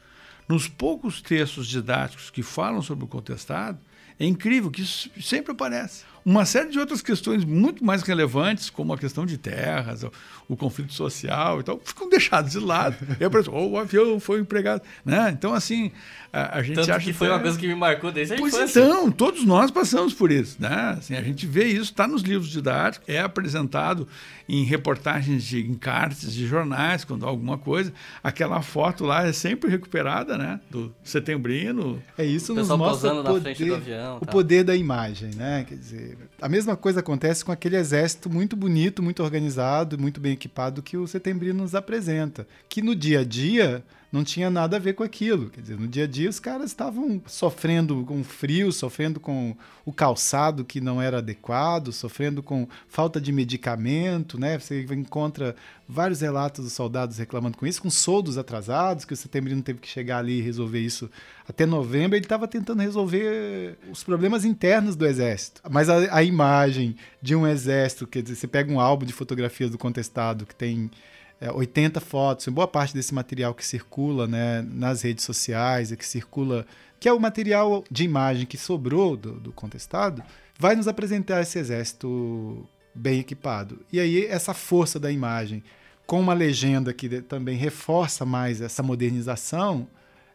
Nos poucos textos didáticos que falam sobre o contestado, é incrível que isso sempre aparece. Uma série de outras questões muito mais relevantes, como a questão de terras, o, o conflito social e tal, ficam deixados de lado. E aparece, oh, o avião foi empregado. Né? Então, assim, a, a gente Tanto acha que foi uma coisa que me marcou desde a pois infância. então, todos nós passamos por isso. Né? Assim, a gente vê isso, está nos livros didáticos, é apresentado em reportagens de encartes de jornais, quando há alguma coisa. Aquela foto lá é sempre recuperada, né? Do setembrino. É isso, nos mostra o poder, avião, o poder da imagem, né? Quer dizer, a mesma coisa acontece com aquele exército muito bonito, muito organizado, muito bem equipado que o setembrino nos apresenta, que no dia a dia não tinha nada a ver com aquilo. Quer dizer, no dia a dia os caras estavam sofrendo com frio, sofrendo com o calçado que não era adequado, sofrendo com falta de medicamento, né? Você encontra vários relatos dos soldados reclamando com isso, com soldos atrasados, que o setembrino teve que chegar ali e resolver isso até novembro. Ele estava tentando resolver os problemas internos do exército. Mas a, a imagem de um exército, quer dizer, você pega um álbum de fotografias do contestado que tem é, 80 fotos, boa parte desse material que circula né, nas redes sociais que circula, que é o material de imagem que sobrou do, do contestado, vai nos apresentar esse exército bem equipado. E aí essa força da imagem, com uma legenda que também reforça mais essa modernização,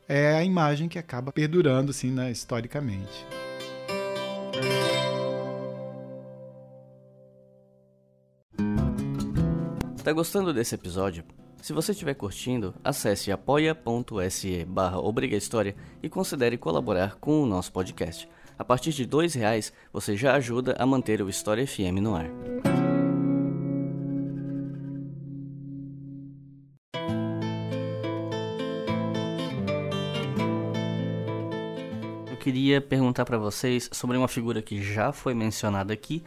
é a imagem que acaba perdurando assim, né, historicamente. Tá gostando desse episódio? Se você estiver curtindo, acesse apoia.se barra História e considere colaborar com o nosso podcast. A partir de R$ reais você já ajuda a manter o História FM no ar. Eu queria perguntar para vocês sobre uma figura que já foi mencionada aqui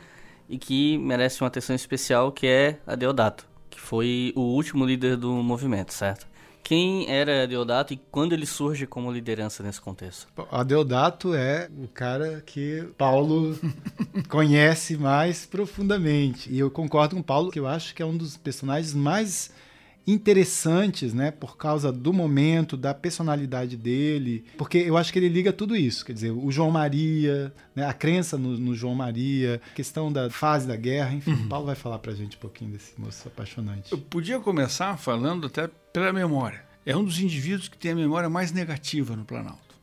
e que merece uma atenção especial, que é a Deodato que foi o último líder do movimento, certo? Quem era Deodato e quando ele surge como liderança nesse contexto? A Deodato é o cara que Paulo conhece mais profundamente. E eu concordo com Paulo que eu acho que é um dos personagens mais interessantes, né, por causa do momento, da personalidade dele, porque eu acho que ele liga tudo isso, quer dizer, o João Maria, né, a crença no, no João Maria, a questão da fase da guerra, enfim, uhum. Paulo vai falar pra gente um pouquinho desse moço apaixonante. Eu podia começar falando até pela memória. É um dos indivíduos que tem a memória mais negativa no Planalto.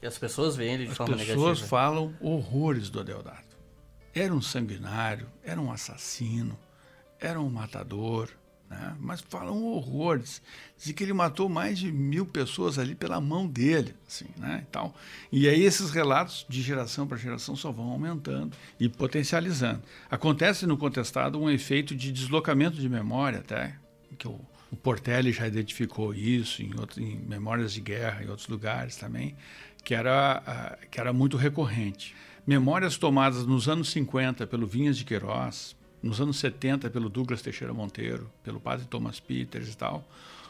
E as pessoas veem ele de as forma pessoas negativa. falam horrores do Adeodato. Era um sanguinário, era um assassino, era um matador, né? mas falam horrores. Dizem que ele matou mais de mil pessoas ali pela mão dele. Assim, né? então, e aí esses relatos, de geração para geração, só vão aumentando e potencializando. Acontece no contestado um efeito de deslocamento de memória, até, que o, o Portelli já identificou isso em, outro, em memórias de guerra em outros lugares também, que era, uh, que era muito recorrente. Memórias tomadas nos anos 50 pelo Vinhas de Queiroz, nos anos 70 pelo Douglas Teixeira Monteiro, pelo padre Thomas Peters e tal,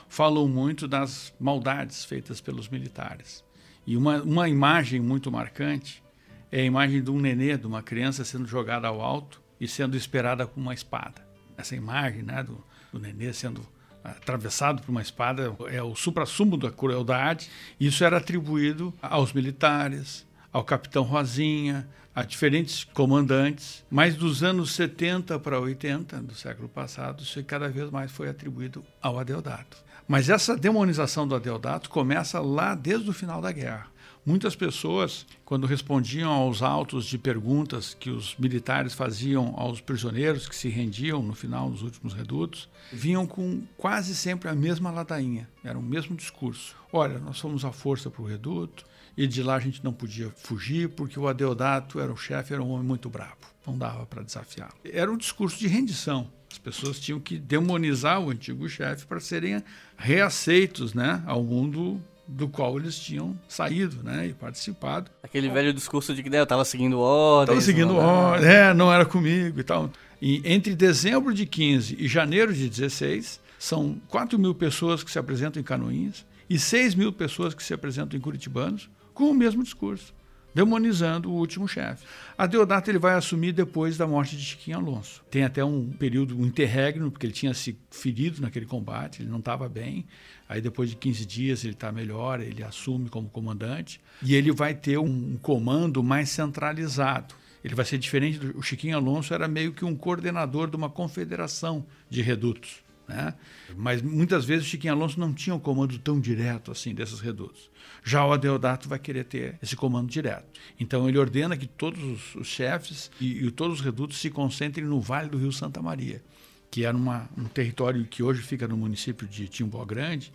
falam muito das maldades feitas pelos militares. E uma, uma imagem muito marcante é a imagem de um nenê, de uma criança sendo jogada ao alto e sendo esperada com uma espada. Essa imagem né, do, do nenê sendo atravessado por uma espada é o supra-sumo da crueldade. Isso era atribuído aos militares, ao capitão Rosinha, a diferentes comandantes, mas dos anos 70 para 80 do século passado, isso cada vez mais foi atribuído ao Adeodato. Mas essa demonização do Adeodato começa lá desde o final da guerra. Muitas pessoas, quando respondiam aos autos de perguntas que os militares faziam aos prisioneiros que se rendiam no final dos últimos redutos, vinham com quase sempre a mesma ladainha, era o mesmo discurso. Olha, nós fomos a força para o reduto, e de lá a gente não podia fugir porque o Adeodato era o chefe, era um homem muito bravo, não dava para desafiá-lo. Era um discurso de rendição. As pessoas tinham que demonizar o antigo chefe para serem reaceitos né, ao mundo do qual eles tinham saído né, e participado. Aquele velho discurso de que né, eu estava seguindo ordens. Estava seguindo ordens, é, não era comigo e tal. E entre dezembro de 15 e janeiro de 16, são 4 mil pessoas que se apresentam em Canoinhas e 6 mil pessoas que se apresentam em Curitibanos com o mesmo discurso, demonizando o último chefe. A Deodato ele vai assumir depois da morte de Chiquinho Alonso. Tem até um período, um interregno, porque ele tinha se ferido naquele combate, ele não estava bem. Aí depois de 15 dias ele está melhor, ele assume como comandante e ele vai ter um comando mais centralizado. Ele vai ser diferente do o Chiquinho Alonso era meio que um coordenador de uma confederação de redutos. Né? Mas muitas vezes o Chiquinho Alonso não tinha um comando tão direto assim desses redutos. Já o Adeodato vai querer ter esse comando direto. Então ele ordena que todos os, os chefes e, e, todos os redutos se concentrem no Vale do Rio Santa Maria, que era uma, um território que hoje fica no município de Timbó Grande,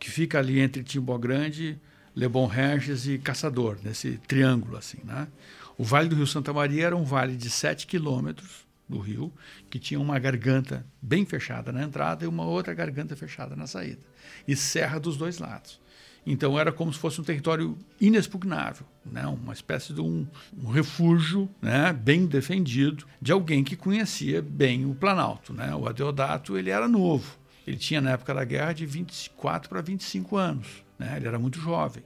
que fica ali entre Timbó Grande, Lebon Regis e Caçador, nesse triângulo assim. Né? O Vale do Rio Santa Maria era um vale de 7 quilômetros do rio, que tinha uma garganta bem fechada na entrada e uma outra garganta fechada na saída, e serra dos dois lados. Então era como se fosse um território inexpugnável, né? uma espécie de um, um refúgio né? bem defendido de alguém que conhecia bem o Planalto. Né? O Adeodato ele era novo, ele tinha na época da guerra de 24 para 25 anos, né? ele era muito jovem.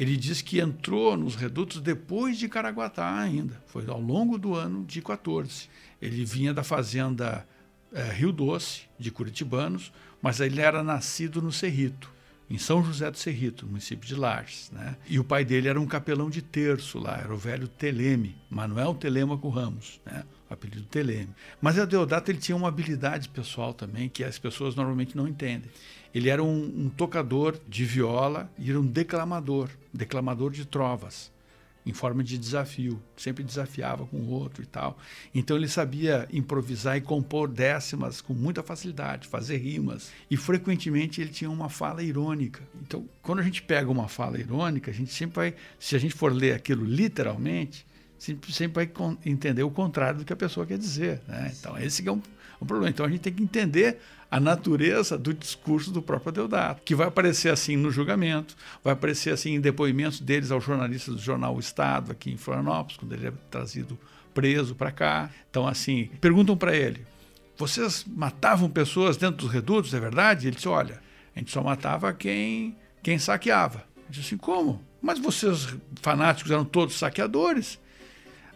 Ele diz que entrou nos redutos depois de Caraguatá ainda, foi ao longo do ano de 14. Ele vinha da fazenda é, Rio Doce, de Curitibanos, mas ele era nascido no Cerrito, em São José do Cerrito, no município de Lages. Né? E o pai dele era um capelão de terço lá, era o velho Teleme, Manuel Telêmaco Ramos, né? Apelido Teleme. Mas o Deodato ele tinha uma habilidade pessoal também que as pessoas normalmente não entendem. Ele era um, um tocador de viola e era um declamador, declamador de trovas em forma de desafio, sempre desafiava com o outro e tal. Então ele sabia improvisar e compor décimas com muita facilidade, fazer rimas. E frequentemente ele tinha uma fala irônica. Então, quando a gente pega uma fala irônica, a gente sempre vai, se a gente for ler aquilo literalmente, sempre, vai entender o contrário do que a pessoa quer dizer. Né? Então, esse é um, um problema. Então, a gente tem que entender a natureza do discurso do próprio Deodato, que vai aparecer assim no julgamento, vai aparecer assim em depoimentos deles ao jornalista do jornal O Estado, aqui em Florianópolis, quando ele é trazido preso para cá. Então, assim, perguntam para ele: vocês matavam pessoas dentro dos redutos, é verdade? Ele disse: olha, a gente só matava quem, quem saqueava. Ele disse assim: como? Mas vocês, fanáticos, eram todos saqueadores.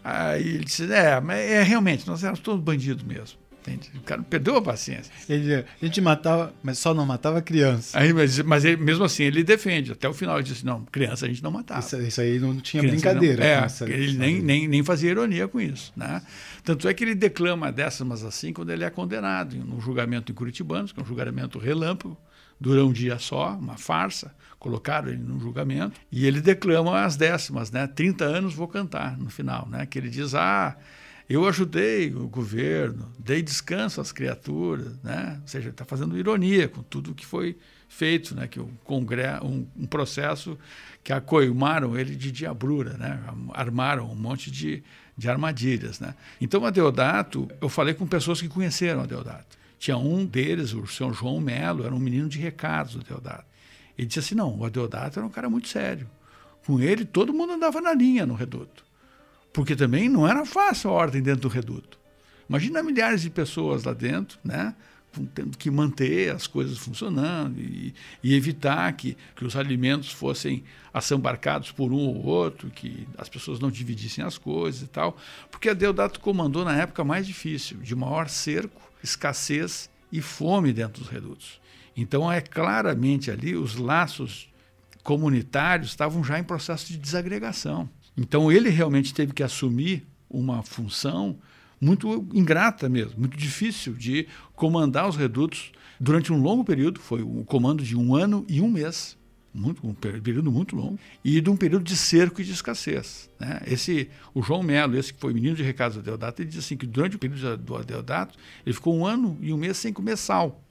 Aí ele disse: é, mas é realmente, nós éramos todos bandidos mesmo. Entende? O cara perdeu a paciência. Ele, a gente matava, mas só não matava criança. Aí, mas, mas ele, mesmo assim ele defende. Até o final ele disse: não, criança a gente não matava. Isso, isso aí não tinha criança brincadeira. Não, é, essa, ele nem, nem, nem fazia ironia com isso. Né? Tanto é que ele declama dessas, mas assim, quando ele é condenado num julgamento em Curitibanos, que é um julgamento relâmpago, dura um dia só, uma farsa. Colocaram ele num julgamento e ele declama as décimas, né? 30 anos vou cantar no final, né? Que ele diz: ah eu ajudei o governo, dei descanso às criaturas, né? ou seja, está fazendo ironia com tudo que foi feito, né? que o congresso, um, um, processo que acoimaram ele de diabrura, né? armaram um monte de, de armadilhas. Né? Então, Deodato, eu falei com pessoas que conheceram a Deodato. Tinha um deles, o senhor João Melo, era um menino de recados do Deodato. Ele disse assim, não, o Adeodato era um cara muito sério. Com ele, todo mundo andava na linha no reduto porque também não era fácil a ordem dentro do reduto. Imagina milhares de pessoas lá dentro, né? tendo que manter as coisas funcionando e, e, evitar que, que os alimentos fossem assambarcados por um ou outro, que as pessoas não dividissem as coisas e tal. Porque a Deodato comandou na época mais difícil, de maior cerco, escassez e fome dentro dos redutos. Então é claramente ali os laços comunitários estavam já em processo de desagregação. Então ele realmente teve que assumir uma função muito ingrata mesmo, muito difícil de comandar os redutos durante um longo período, foi um comando de um ano e um mês, muito, um período muito longo, e de um período de cerco e de escassez. Né? Esse, o João Melo, esse que foi menino de recados do Deodato, ele diz assim que durante o período do Deodato, ele ficou um ano e um mês sem comer sal.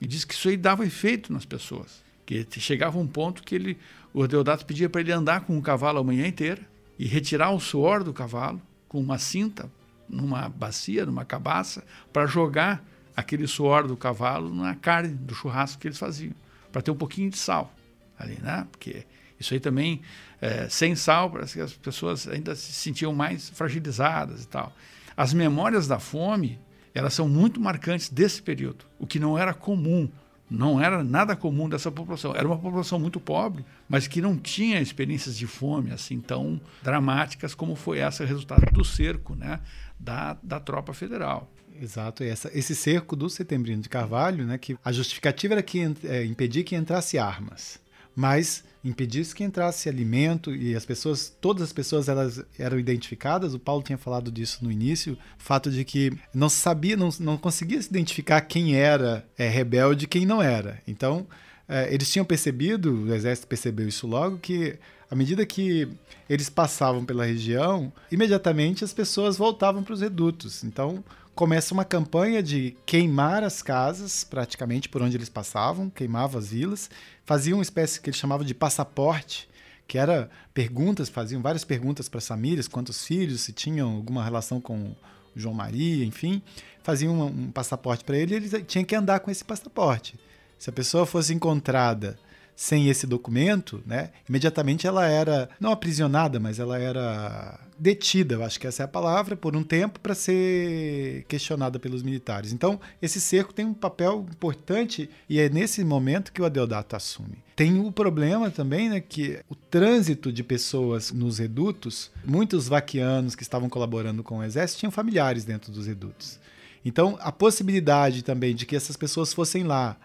E diz que isso aí dava efeito nas pessoas, que chegava um ponto que ele o Deodato pedia para ele andar com o cavalo a manhã inteira e retirar o suor do cavalo com uma cinta numa bacia, numa cabaça, para jogar aquele suor do cavalo na carne do churrasco que eles faziam, para ter um pouquinho de sal ali, né? Porque isso aí também, é, sem sal, parece que as pessoas ainda se sentiam mais fragilizadas e tal. As memórias da fome, elas são muito marcantes desse período, o que não era comum não era nada comum dessa população. Era uma população muito pobre, mas que não tinha experiências de fome assim tão dramáticas como foi essa resultado do cerco né, da, da tropa federal. Exato, essa, esse cerco do Setembrino de Carvalho, né, que a justificativa era que é, impedir que entrasse armas mas impedisse que entrasse alimento e as pessoas, todas as pessoas elas eram identificadas. O Paulo tinha falado disso no início, o fato de que não sabia, não, não conseguia se identificar quem era é, rebelde e quem não era. Então, é, eles tinham percebido, o exército percebeu isso logo, que à medida que eles passavam pela região, imediatamente as pessoas voltavam para os redutos. Então, começa uma campanha de queimar as casas, praticamente por onde eles passavam, queimava as vilas, faziam uma espécie que eles chamavam de passaporte, que era perguntas, faziam várias perguntas para as famílias, quantos filhos, se tinham alguma relação com João Maria, enfim, faziam um, um passaporte para ele e eles tinham que andar com esse passaporte. Se a pessoa fosse encontrada sem esse documento, né, imediatamente ela era não aprisionada, mas ela era detida, eu acho que essa é a palavra, por um tempo para ser questionada pelos militares. Então, esse cerco tem um papel importante e é nesse momento que o Adeodato assume. Tem o problema também, né, que o trânsito de pessoas nos redutos, muitos vaquianos que estavam colaborando com o exército tinham familiares dentro dos redutos. Então, a possibilidade também de que essas pessoas fossem lá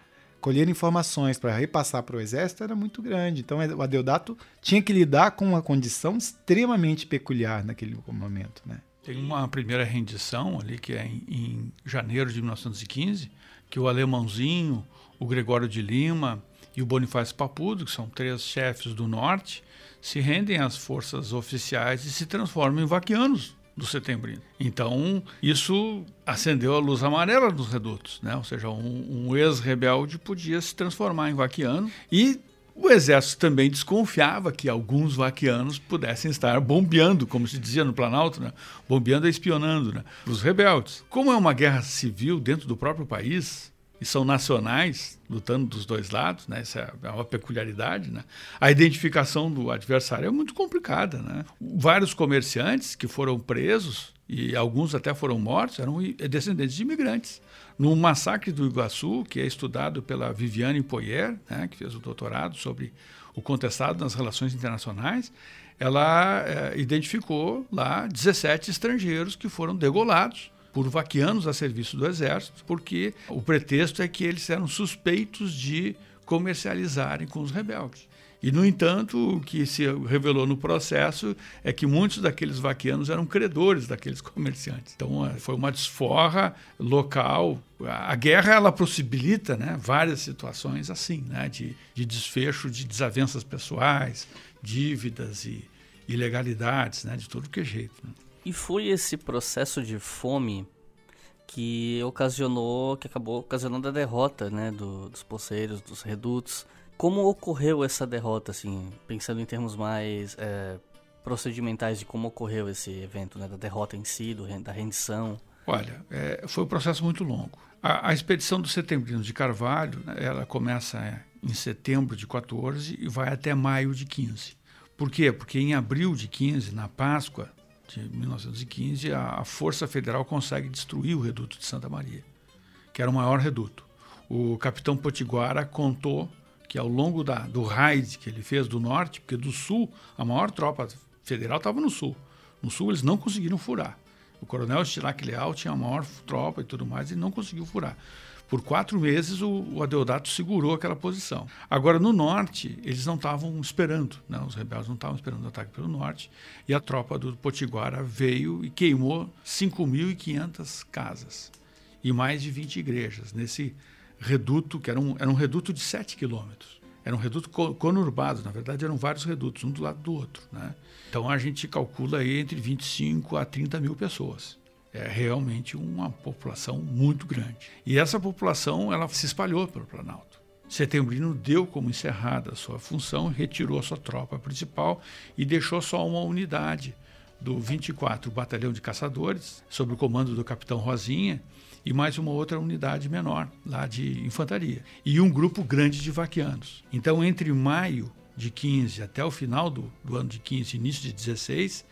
colher informações para repassar para o exército era muito grande. Então o Adeodato tinha que lidar com uma condição extremamente peculiar naquele momento. Né? Tem uma primeira rendição ali, que é em, em janeiro de 1915, que o Alemãozinho, o Gregório de Lima e o Bonifácio Papudo, que são três chefes do norte, se rendem às forças oficiais e se transformam em vaquianos do setembrino. Então, isso acendeu a luz amarela dos redutos, né? ou seja, um, um ex-rebelde podia se transformar em vaquiano e o exército também desconfiava que alguns vaquianos pudessem estar bombeando, como se dizia no Planalto, né? bombeando e espionando né? os rebeldes. Como é uma guerra civil dentro do próprio país, e são nacionais, lutando dos dois lados, né? Essa é uma peculiaridade, né? A identificação do adversário é muito complicada, né? Vários comerciantes que foram presos e alguns até foram mortos eram descendentes de imigrantes. No massacre do Iguaçu, que é estudado pela Viviane Poyer, né, que fez o doutorado sobre o contestado nas relações internacionais, ela é, identificou lá 17 estrangeiros que foram degolados por vaquianos a serviço do exército, porque o pretexto é que eles eram suspeitos de comercializarem com os rebeldes. E, no entanto, o que se revelou no processo é que muitos daqueles vaquianos eram credores daqueles comerciantes. Então, é, foi uma desforra local. A guerra ela possibilita né, várias situações assim, né, de, de desfecho de desavenças pessoais, dívidas e ilegalidades, né, de todo que é jeito. Né. E foi esse processo de fome que ocasionou, que acabou ocasionando a derrota, né, do, dos poceiros, dos redutos. Como ocorreu essa derrota, assim, pensando em termos mais é, procedimentais de como ocorreu esse evento, né, da derrota em si, do, da rendição? Olha, é, foi um processo muito longo. A, a expedição do Setembrino de Carvalho, né, ela começa é, em setembro de 14 e vai até maio de 15. Por quê? Porque em abril de 15, na Páscoa, de 1915, a, a Força Federal consegue destruir o reduto de Santa Maria, que era o maior reduto. O capitão Potiguara contou que ao longo da, do raid que ele fez do norte, porque do sul, a maior tropa federal estava no sul. No sul eles não conseguiram furar. O coronel Stilac Leal tinha a maior tropa e tudo mais e não conseguiu furar. Por quatro meses, o, o Adeodato segurou aquela posição. Agora, no norte, eles não estavam esperando, né? os rebeldes não estavam esperando o ataque pelo norte, e a tropa do Potiguara veio e queimou 5.500 casas e mais de 20 igrejas nesse reduto, que era um, era um reduto de 7 quilômetros. Era um reduto conurbado, na verdade eram vários redutos, um do lado do outro. Né? Então a gente calcula aí entre 25 a 30 mil pessoas é realmente uma população muito grande. E essa população ela se espalhou pelo Planalto. Setembrino deu como encerrada a sua função, retirou a sua tropa principal e deixou só uma unidade do 24 Batalhão de Caçadores, sob o comando do capitão Rosinha, e mais uma outra unidade menor, lá de infantaria, e um grupo grande de vaquianos. Então, entre maio de 15 até o final do, do ano de 15, início de 16,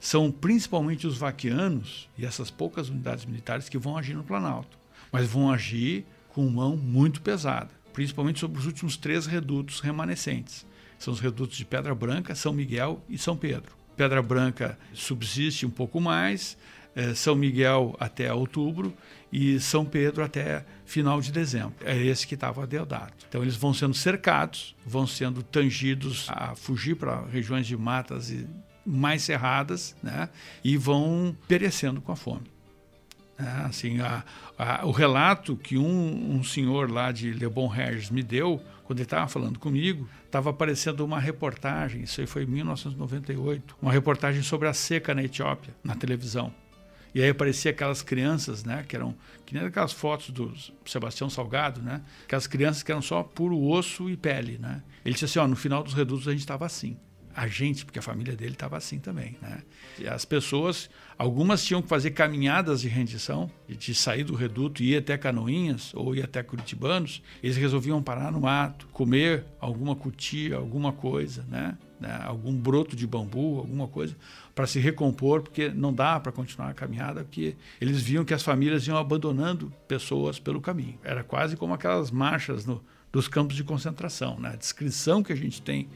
são principalmente os vaquianos e essas poucas unidades militares que vão agir no Planalto, mas vão agir com mão muito pesada, principalmente sobre os últimos três redutos remanescentes. São os redutos de Pedra Branca, São Miguel e São Pedro. Pedra Branca subsiste um pouco mais, eh, São Miguel até outubro e São Pedro até final de dezembro. É esse que estava Deodato. Então eles vão sendo cercados, vão sendo tangidos a fugir para regiões de matas e mais cerradas, né? E vão perecendo com a fome. É, assim, a, a, o relato que um, um, senhor lá de Le Bon Regis me deu, quando ele estava falando comigo, estava aparecendo uma reportagem, isso aí foi em 1998, uma reportagem sobre a seca na Etiópia, na televisão. E aí aparecia aquelas crianças, né, que eram que nem aquelas fotos do Sebastião Salgado, né, aquelas crianças que eram só puro osso e pele, né. Ele disse assim, ó, no final dos redutos a gente estava assim a gente, porque a família dele estava assim também. Né? E as pessoas, algumas tinham que fazer caminhadas de rendição, de sair do reduto e ir até Canoinhas ou ir até Curitibanos, eles resolviam parar no mato, comer alguma cutia, alguma coisa, né? né? algum broto de bambu, alguma coisa, para se recompor, porque não dá para continuar a caminhada, porque eles viam que as famílias iam abandonando pessoas pelo caminho. Era quase como aquelas marchas no, dos campos de concentração. Né? A descrição que a gente tem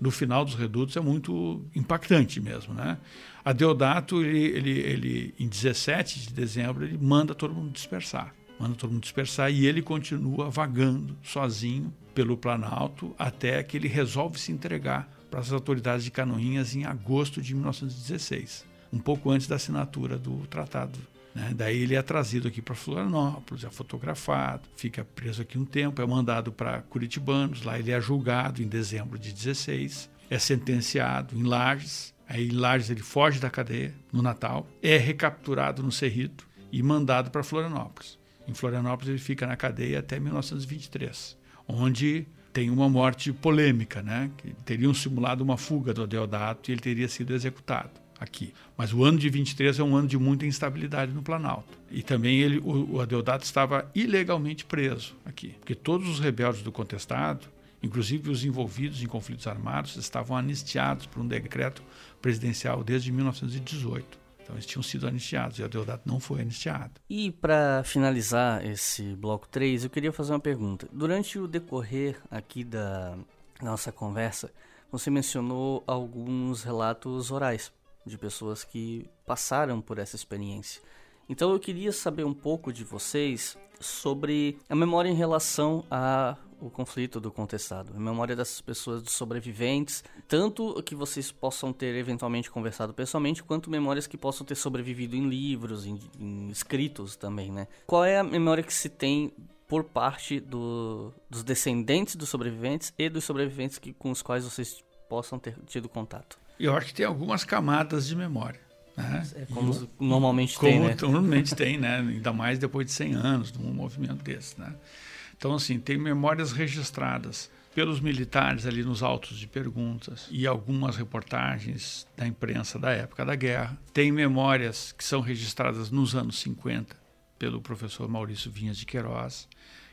no final dos redutos é muito impactante mesmo, né? A Deodato, ele, ele, ele, em 17 de dezembro, ele manda todo mundo dispersar. Manda todo mundo dispersar e ele continua vagando sozinho pelo Planalto até que ele resolve se entregar para as autoridades de Canoinhas em agosto de 1916, um pouco antes da assinatura do Tratado né? Daí ele é trazido aqui para Florianópolis, é fotografado, fica preso aqui um tempo, é mandado para Curitibanos, lá ele é julgado em dezembro de 16, é sentenciado em Lages, aí em Lages ele foge da cadeia no Natal, é recapturado no Cerrito e mandado para Florianópolis. Em Florianópolis ele fica na cadeia até 1923, onde tem uma morte polêmica, né? Que teriam simulado uma fuga do Deodato e ele teria sido executado aqui. Mas o ano de 23 é um ano de muita instabilidade no Planalto. E também ele, o, o Adeodato estava ilegalmente preso aqui, porque todos os rebeldes do contestado, inclusive os envolvidos em conflitos armados, estavam anistiados por um decreto presidencial desde 1918. Então eles tinham sido anistiados e o Deodato não foi anistiado. E para finalizar esse bloco 3, eu queria fazer uma pergunta. Durante o decorrer aqui da nossa conversa, você mencionou alguns relatos orais de pessoas que passaram por essa experiência. Então eu queria saber um pouco de vocês sobre a memória em relação a o conflito do contestado, a memória dessas pessoas, dos sobreviventes, tanto que vocês possam ter eventualmente conversado pessoalmente, quanto memórias que possam ter sobrevivido em livros, em, em escritos também, né? Qual é a memória que se tem por parte do, dos descendentes dos sobreviventes e dos sobreviventes que, com os quais vocês possam ter tido contato? Eu acho que tem algumas camadas de memória. Né? É como normalmente como tem, né? normalmente tem, né? Ainda mais depois de 100 anos de um movimento desse, né? Então, assim, tem memórias registradas pelos militares ali nos autos de perguntas e algumas reportagens da imprensa da época da guerra. Tem memórias que são registradas nos anos 50 pelo professor Maurício Vinhas de Queiroz,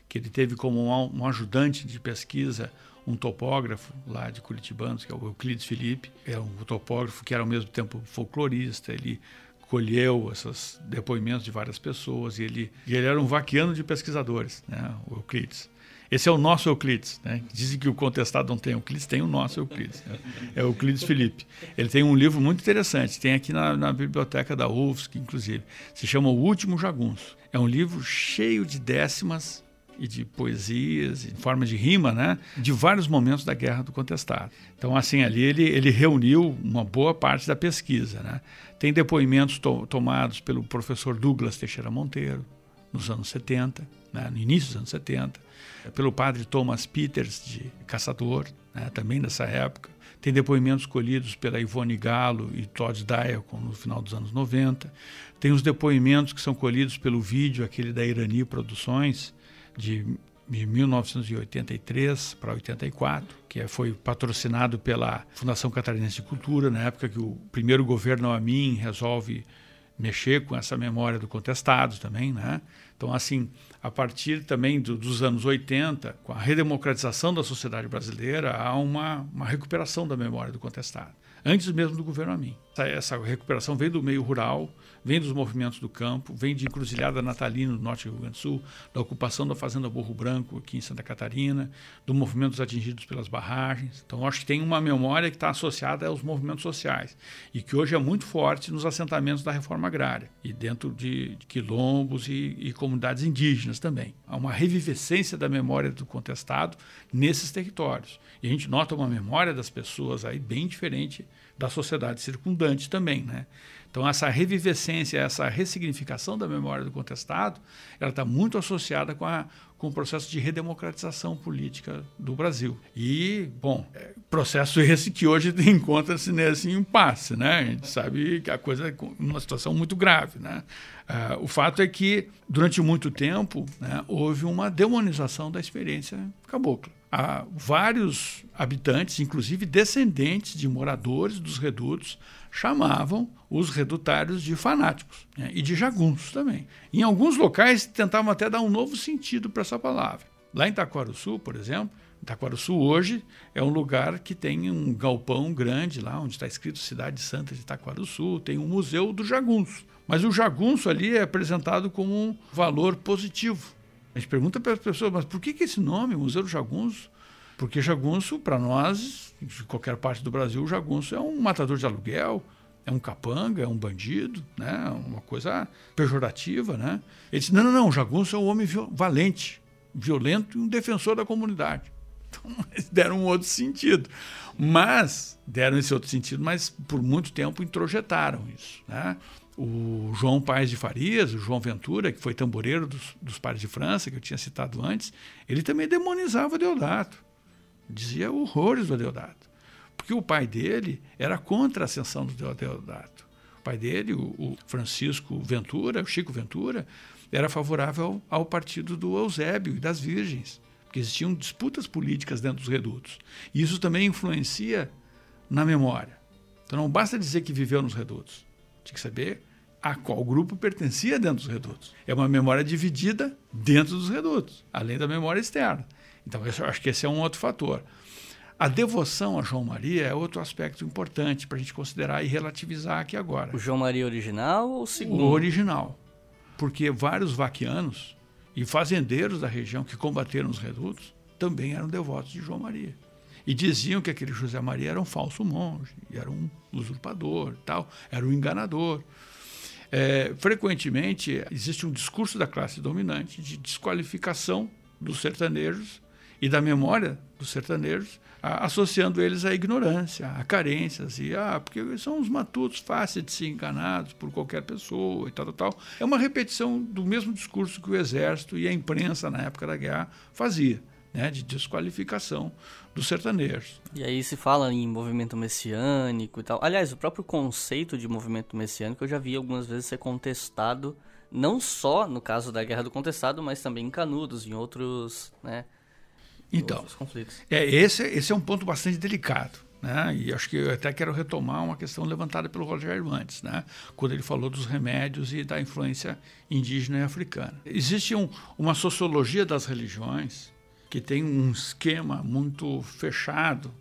que ele teve como um, ajudante de pesquisa um topógrafo lá de Curitibanos, que é o Euclides Felipe, é um topógrafo que era ao mesmo tempo folclorista, ele colheu esses depoimentos de várias pessoas e ele, e ele era um vaquiano de pesquisadores, né, o Euclides. Esse é o nosso Euclides. Né? Dizem que o contestado não tem Euclides, tem o nosso Euclides. Né? É o Euclides Felipe. Ele tem um livro muito interessante, tem aqui na, na biblioteca da UFSC, inclusive. Se chama O Último Jagunço. É um livro cheio de décimas e de poesias, em forma de rima, né, de vários momentos da Guerra do Contestado. Então, assim, ali ele, ele reuniu uma boa parte da pesquisa. Né? Tem depoimentos to tomados pelo professor Douglas Teixeira Monteiro, nos anos 70, né, no início dos anos 70, pelo padre Thomas Peters, de Caçador, né, também dessa época. Tem depoimentos colhidos pela Ivone Galo e Todd Diacon no final dos anos 90. Tem os depoimentos que são colhidos pelo vídeo, aquele da Irani Produções, de, de 1983 para 84, que foi patrocinado pela Fundação Catarinense de Cultura, na época que o primeiro governo Amin resolve mexer com essa memória do contestado também, né? Então, assim, a partir também do, dos anos 80, com a redemocratização da sociedade brasileira, há uma, uma recuperação da memória do contestado antes mesmo do governo Amin. Essa, essa recuperação vem do meio rural, vem dos movimentos do campo, vem de Encruzilhada Natalina, no norte do Rio Grande do Sul, da ocupação da Fazenda Borro Branco, aqui em Santa Catarina, do movimentos atingidos pelas barragens. Então, acho que tem uma memória que está associada aos movimentos sociais e que hoje é muito forte nos assentamentos da reforma agrária e dentro de, de quilombos e, e comunidades indígenas também. Há uma revivescência da memória do contestado nesses territórios. E a gente nota uma memória das pessoas aí bem diferente da sociedade circundante também, né? Então essa revivescência, essa ressignificação da memória do contestado, ela está muito associada com, a, com o processo de redemocratização política do Brasil. E, bom, é, processo esse que hoje encontra-se nesse impasse, né? A gente sabe que a coisa é uma situação muito grave, né? Uh, o fato é que, durante muito tempo, né, houve uma demonização da experiência cabocla a vários habitantes, inclusive descendentes de moradores dos redutos, chamavam os redutários de fanáticos né? e de jagunços também. Em alguns locais tentavam até dar um novo sentido para essa palavra. Lá em Sul, por exemplo, Sul hoje é um lugar que tem um galpão grande lá, onde está escrito Cidade Santa de Sul, tem um museu do jagunço. Mas o jagunço ali é apresentado como um valor positivo. A gente pergunta para as pessoas, mas por que, que esse nome, Museu do Jagunço? Porque jagunço, para nós, de qualquer parte do Brasil, o jagunço é um matador de aluguel, é um capanga, é um bandido, né? uma coisa pejorativa. Né? Ele disse, não, não, não, o jagunço é um homem valente, violento e um defensor da comunidade. Então, eles deram um outro sentido. Mas, deram esse outro sentido, mas por muito tempo introjetaram isso. Né? o João Paes de Farias, o João Ventura, que foi tamboreiro dos, dos Pares de França, que eu tinha citado antes, ele também demonizava o Deodato. Dizia horrores do Deodato. Porque o pai dele era contra a ascensão do Deodato. O pai dele, o, o Francisco Ventura, o Chico Ventura, era favorável ao partido do Eusébio e das Virgens, porque existiam disputas políticas dentro dos redutos. E isso também influencia na memória. Então não basta dizer que viveu nos redutos. Tinha que saber a qual grupo pertencia dentro dos redutos. É uma memória dividida dentro dos redutos, além da memória externa. Então, eu acho que esse é um outro fator. A devoção a João Maria é outro aspecto importante para a gente considerar e relativizar aqui agora. O João Maria original ou o segundo? O original. Porque vários vaquianos e fazendeiros da região que combateram os redutos também eram devotos de João Maria. E diziam que aquele José Maria era um falso monge, era um usurpador, tal, era um enganador. é, frequentemente existe um discurso da classe dominante de desqualificação dos sertanejos e da memória dos sertanejos, associando eles à ignorância, a carências e ah, porque são os matutos fáceis de ser enganados por qualquer pessoa e tal, tal, tal. É uma repetição do mesmo discurso que o exército e a imprensa na época da guerra fazia né, de desqualificação dos sertanejos. E aí se fala em movimento messiânico e tal. Aliás, o próprio conceito de movimento messiânico eu já vi algumas vezes ser contestado, não só no caso da Guerra do Contestado, mas também em Canudos, em outros, né, então. É, esse, esse é um ponto bastante delicado. Né? E acho que eu até quero retomar uma questão levantada pelo Rogério antes, né? quando ele falou dos remédios e da influência indígena e africana. Existe um, uma sociologia das religiões que tem um esquema muito fechado,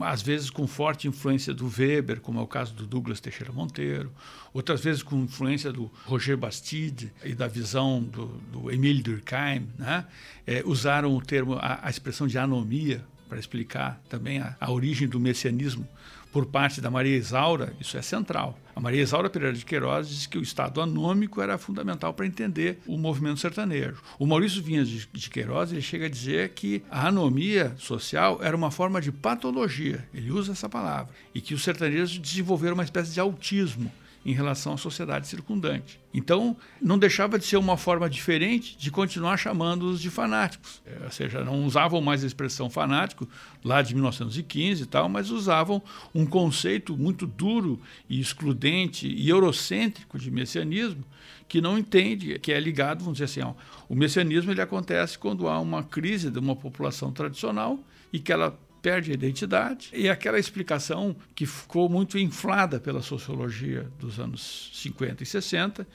às vezes com forte influência do Weber, como é o caso do Douglas Teixeira Monteiro, outras vezes com influência do Roger Bastide e da visão do, do Emile Durkheim, né? É, usaram o termo, a, a expressão de anomia para explicar também a, a origem do messianismo por parte da Maria Isaura, isso é central. A Maria Isaura Pereira de Queiroz diz que o estado anômico era fundamental para entender o movimento sertanejo. O Maurício Vinhas de Queiroz ele chega a dizer que a anomia social era uma forma de patologia, ele usa essa palavra, e que os sertanejos desenvolveram uma espécie de autismo em relação à sociedade circundante. Então, não deixava de ser uma forma diferente de continuar chamando-os de fanáticos. É, ou seja, não usavam mais a expressão fanático lá de 1915 e tal, mas usavam um conceito muito duro e excludente e eurocêntrico de messianismo que não entende, que é ligado, vamos dizer assim, ó, o messianismo ele acontece quando há uma crise de uma população tradicional e que ela perde a identidade. E aquela explicação que ficou muito inflada pela sociologia dos anos 50 e 60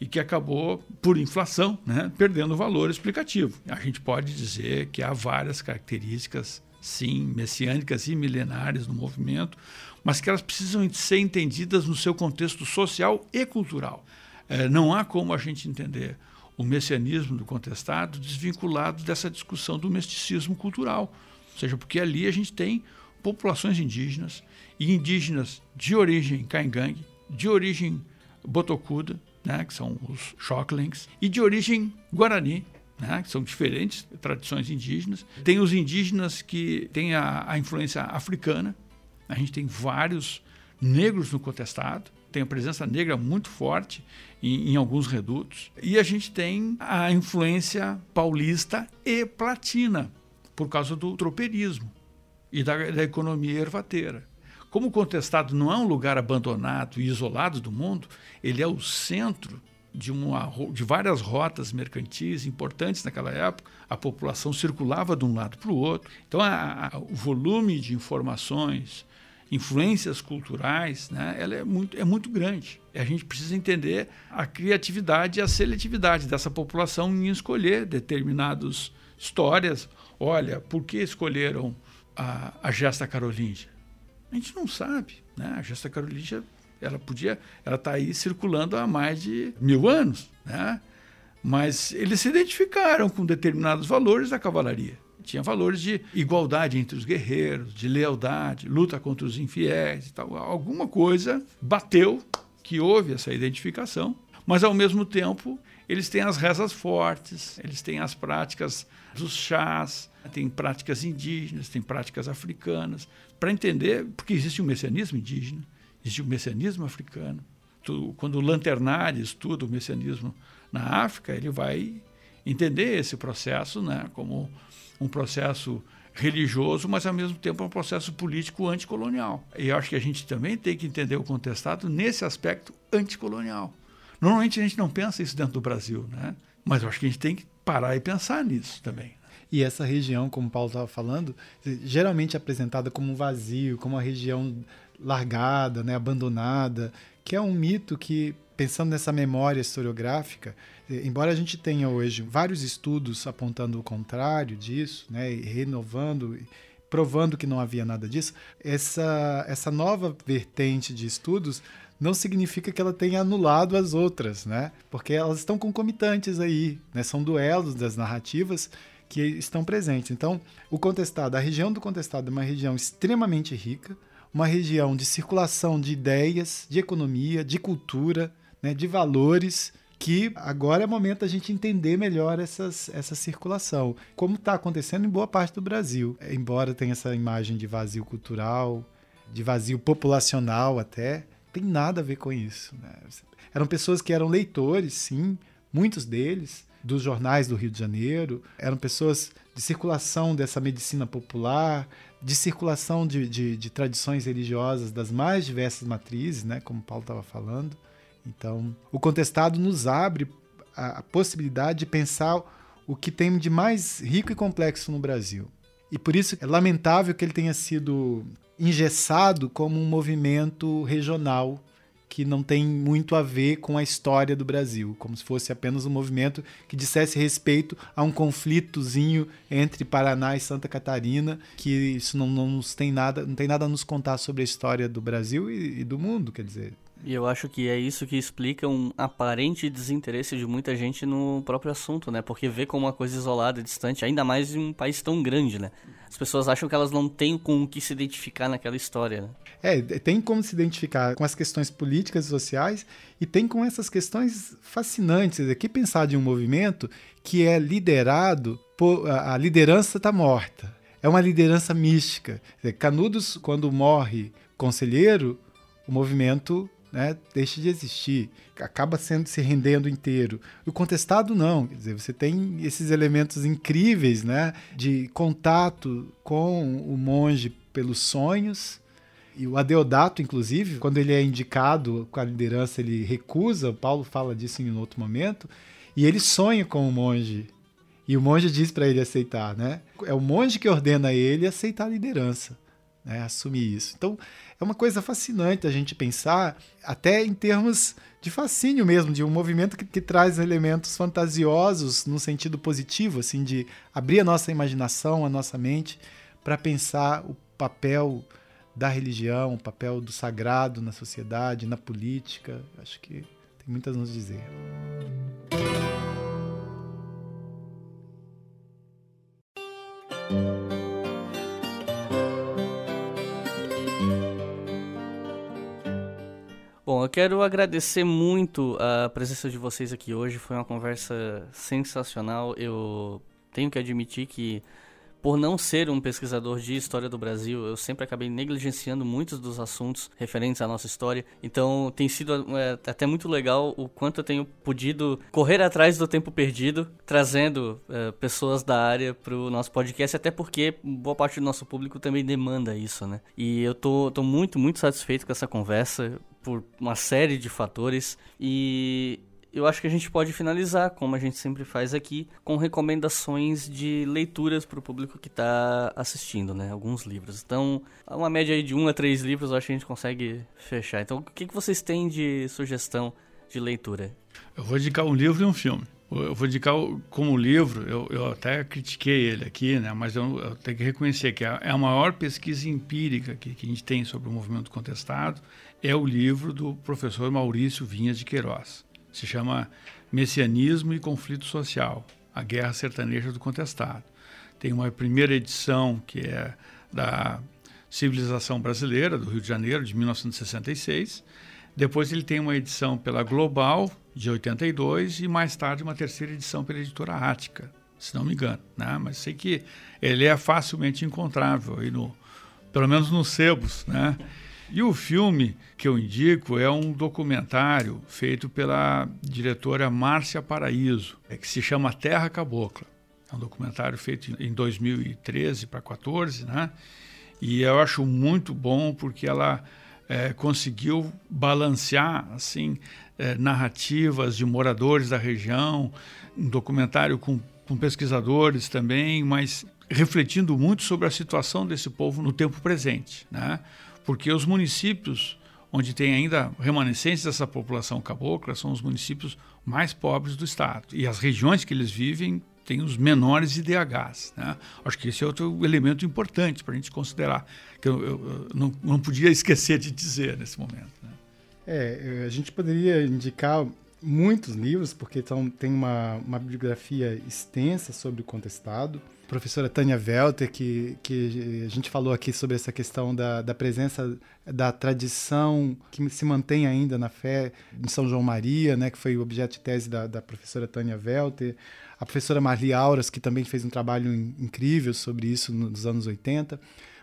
e que acabou, por inflação, né, perdendo valor explicativo. A gente pode dizer que há várias características, sim, messiânicas e milenares no movimento, mas que elas precisam ser entendidas no seu contexto social e cultural. É, não há como a gente entender o messianismo do contestado desvinculado dessa discussão do misticismo cultural. Seja, porque ali a gente tem populações indígenas e indígenas de origem caingangue, de origem botocuda, né, que são os Xoclings, e de origem guarani, né, que são diferentes tradições indígenas. Tem os indígenas que têm a, a influência africana. A gente tem vários negros no contestado, tem a presença negra muito forte em, em, alguns redutos. E a gente tem a influência paulista e platina, por causa do tropeirismo e da, da economia ervateira. Como o contestado não é um lugar abandonado e isolado do mundo, ele é o centro de, uma, de várias rotas mercantis importantes naquela época. A população circulava de um lado para o outro. Então, a, a, o volume de informações, influências culturais, né, ela é muito, é muito grande. E a gente precisa entender a criatividade e a seletividade dessa população em escolher determinadas histórias olha, por que escolheram a, a gesta carolíngia? A gente não sabe, né? A gesta carolíngia, ela podia, ela está aí circulando há mais de mil anos, né? Mas eles se identificaram com determinados valores da cavalaria. Tinha valores de igualdade entre os guerreiros, de lealdade, luta contra os infiéis e tal. Alguma coisa bateu que houve essa identificação, mas ao mesmo tempo eles têm as rezas fortes, eles têm as práticas dos chás, tem práticas indígenas, tem práticas africanas, para entender, porque existe um messianismo indígena, existe um messianismo africano. Quando o Lanternari estuda o messianismo na África, ele vai entender esse processo né, como um processo religioso, mas ao mesmo tempo um processo político anticolonial. E eu acho que a gente também tem que entender o contestado nesse aspecto anticolonial. Normalmente a gente não pensa isso dentro do Brasil, né? Mas eu acho que a gente tem que parar e pensar nisso também. E essa região, como o Paulo estava falando, geralmente é apresentada como um vazio, como uma região largada, né, abandonada, que é um mito que, pensando nessa memória historiográfica, embora a gente tenha hoje vários estudos apontando o contrário disso, né, renovando, provando que não havia nada disso, essa, essa nova vertente de estudos não significa que ela tenha anulado as outras, né? Porque elas estão concomitantes aí, né? São duelos das narrativas que estão presentes. Então, o contestado, a região do contestado é uma região extremamente rica, uma região de circulação de ideias, de economia, de cultura, né, de valores que agora é momento da gente entender melhor essas, essa circulação. Como está acontecendo em boa parte do Brasil. Embora tenha essa imagem de vazio cultural, de vazio populacional até, tem nada a ver com isso. Né? Eram pessoas que eram leitores, sim, muitos deles, dos jornais do Rio de Janeiro, eram pessoas de circulação dessa medicina popular, de circulação de, de, de tradições religiosas das mais diversas matrizes, né, como Paulo estava falando. Então, o contestado nos abre a, a possibilidade de pensar o que tem de mais rico e complexo no Brasil. E por isso é lamentável que ele tenha sido engessado como um movimento regional que não tem muito a ver com a história do Brasil, como se fosse apenas um movimento que dissesse respeito a um conflitozinho entre Paraná e Santa Catarina, que isso não, não nos tem nada, não tem nada a nos contar sobre a história do Brasil e, e do mundo, quer dizer, e eu acho que é isso que explica um aparente desinteresse de muita gente no próprio assunto, né? Porque vê como uma coisa isolada, distante, ainda mais em um país tão grande, né? As pessoas acham que elas não têm com o que se identificar naquela história, né? É, tem como se identificar com as questões políticas e sociais e tem com essas questões fascinantes. Aqui pensar de um movimento que é liderado por... A liderança está morta. É uma liderança mística. Canudos, quando morre conselheiro, o movimento né, deixa de existir, acaba sendo se rendendo inteiro. O contestado não, quer dizer, você tem esses elementos incríveis, né, de contato com o monge pelos sonhos. E o Adeodato, inclusive, quando ele é indicado com a liderança, ele recusa. Paulo fala disso em um outro momento. E ele sonha com o monge. E o monge diz para ele aceitar, né? É o monge que ordena ele aceitar a liderança né, assumir isso. Então, é uma coisa fascinante a gente pensar, até em termos de fascínio mesmo, de um movimento que, que traz elementos fantasiosos no sentido positivo, assim, de abrir a nossa imaginação, a nossa mente, para pensar o papel da religião, o papel do sagrado na sociedade, na política. Acho que tem muitas a nos dizer. Bom, eu quero agradecer muito a presença de vocês aqui hoje. Foi uma conversa sensacional. Eu tenho que admitir que, por não ser um pesquisador de história do Brasil, eu sempre acabei negligenciando muitos dos assuntos referentes à nossa história. Então, tem sido é, até muito legal o quanto eu tenho podido correr atrás do tempo perdido, trazendo é, pessoas da área para o nosso podcast, até porque boa parte do nosso público também demanda isso, né? E eu tô, tô muito, muito satisfeito com essa conversa por uma série de fatores e eu acho que a gente pode finalizar, como a gente sempre faz aqui, com recomendações de leituras para o público que está assistindo, né? Alguns livros. Então, uma média aí de um a três livros, eu acho que a gente consegue fechar. Então, o que, que vocês têm de sugestão de leitura? Eu vou indicar um livro e um filme. Eu vou indicar como livro, eu, eu até critiquei ele aqui, né? mas eu, eu tenho que reconhecer que é a maior pesquisa empírica que, que a gente tem sobre o movimento contestado é o livro do professor Maurício Vinhas de Queiroz. Se chama Messianismo e Conflito Social, a Guerra Sertaneja do Contestado. Tem uma primeira edição que é da Civilização Brasileira, do Rio de Janeiro, de 1966. Depois ele tem uma edição pela Global, de 82, e mais tarde uma terceira edição pela editora Ática, se não me engano. Né? Mas sei que ele é facilmente encontrável, aí no, pelo menos nos sebos. Né? E o filme que eu indico é um documentário feito pela diretora Márcia Paraíso, é que se chama Terra Cabocla. É um documentário feito em 2013 para 14, né? E eu acho muito bom porque ela é, conseguiu balancear assim é, narrativas de moradores da região, um documentário com, com pesquisadores também, mas refletindo muito sobre a situação desse povo no tempo presente, né? Porque os municípios onde tem ainda remanescentes dessa população cabocla são os municípios mais pobres do estado. E as regiões que eles vivem têm os menores IDHs. Né? Acho que esse é outro elemento importante para a gente considerar, que eu, eu, não, não, podia esquecer de dizer nesse momento. Né? É, a gente poderia indicar muitos livros, porque tão, tem uma, uma bibliografia extensa sobre o contestado. Professora Tânia Welter, que, que a gente falou aqui sobre essa questão da, da presença da tradição que se mantém ainda na fé de São João Maria, né, que foi o objeto de tese da, da professora Tânia Welter. A professora Marli Auras, que também fez um trabalho incrível sobre isso nos anos 80.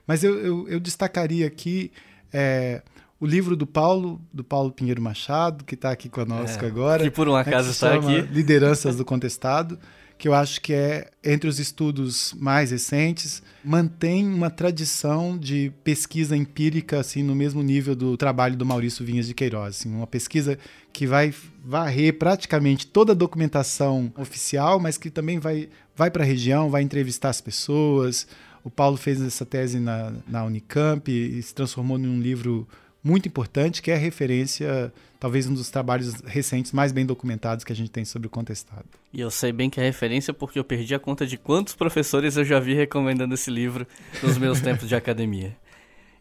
Mas eu, eu, eu destacaria aqui é, o livro do Paulo, do Paulo Pinheiro Machado, que está aqui conosco é, agora. Que por um acaso né, está aqui. Lideranças do Contestado, que eu acho que é, entre os estudos mais recentes, mantém uma tradição de pesquisa empírica assim no mesmo nível do trabalho do Maurício Vinhas de Queiroz. Assim, uma pesquisa que vai varrer praticamente toda a documentação oficial, mas que também vai, vai para a região, vai entrevistar as pessoas. O Paulo fez essa tese na, na Unicamp e se transformou num livro muito importante, que é a referência, talvez um dos trabalhos recentes mais bem documentados que a gente tem sobre o contestado. E eu sei bem que é referência porque eu perdi a conta de quantos professores eu já vi recomendando esse livro nos meus tempos de academia.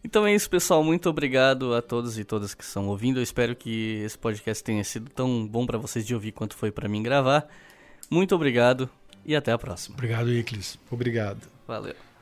Então é isso, pessoal. Muito obrigado a todos e todas que estão ouvindo. Eu espero que esse podcast tenha sido tão bom para vocês de ouvir quanto foi para mim gravar. Muito obrigado e até a próxima. Obrigado, Iclis. Obrigado. Valeu.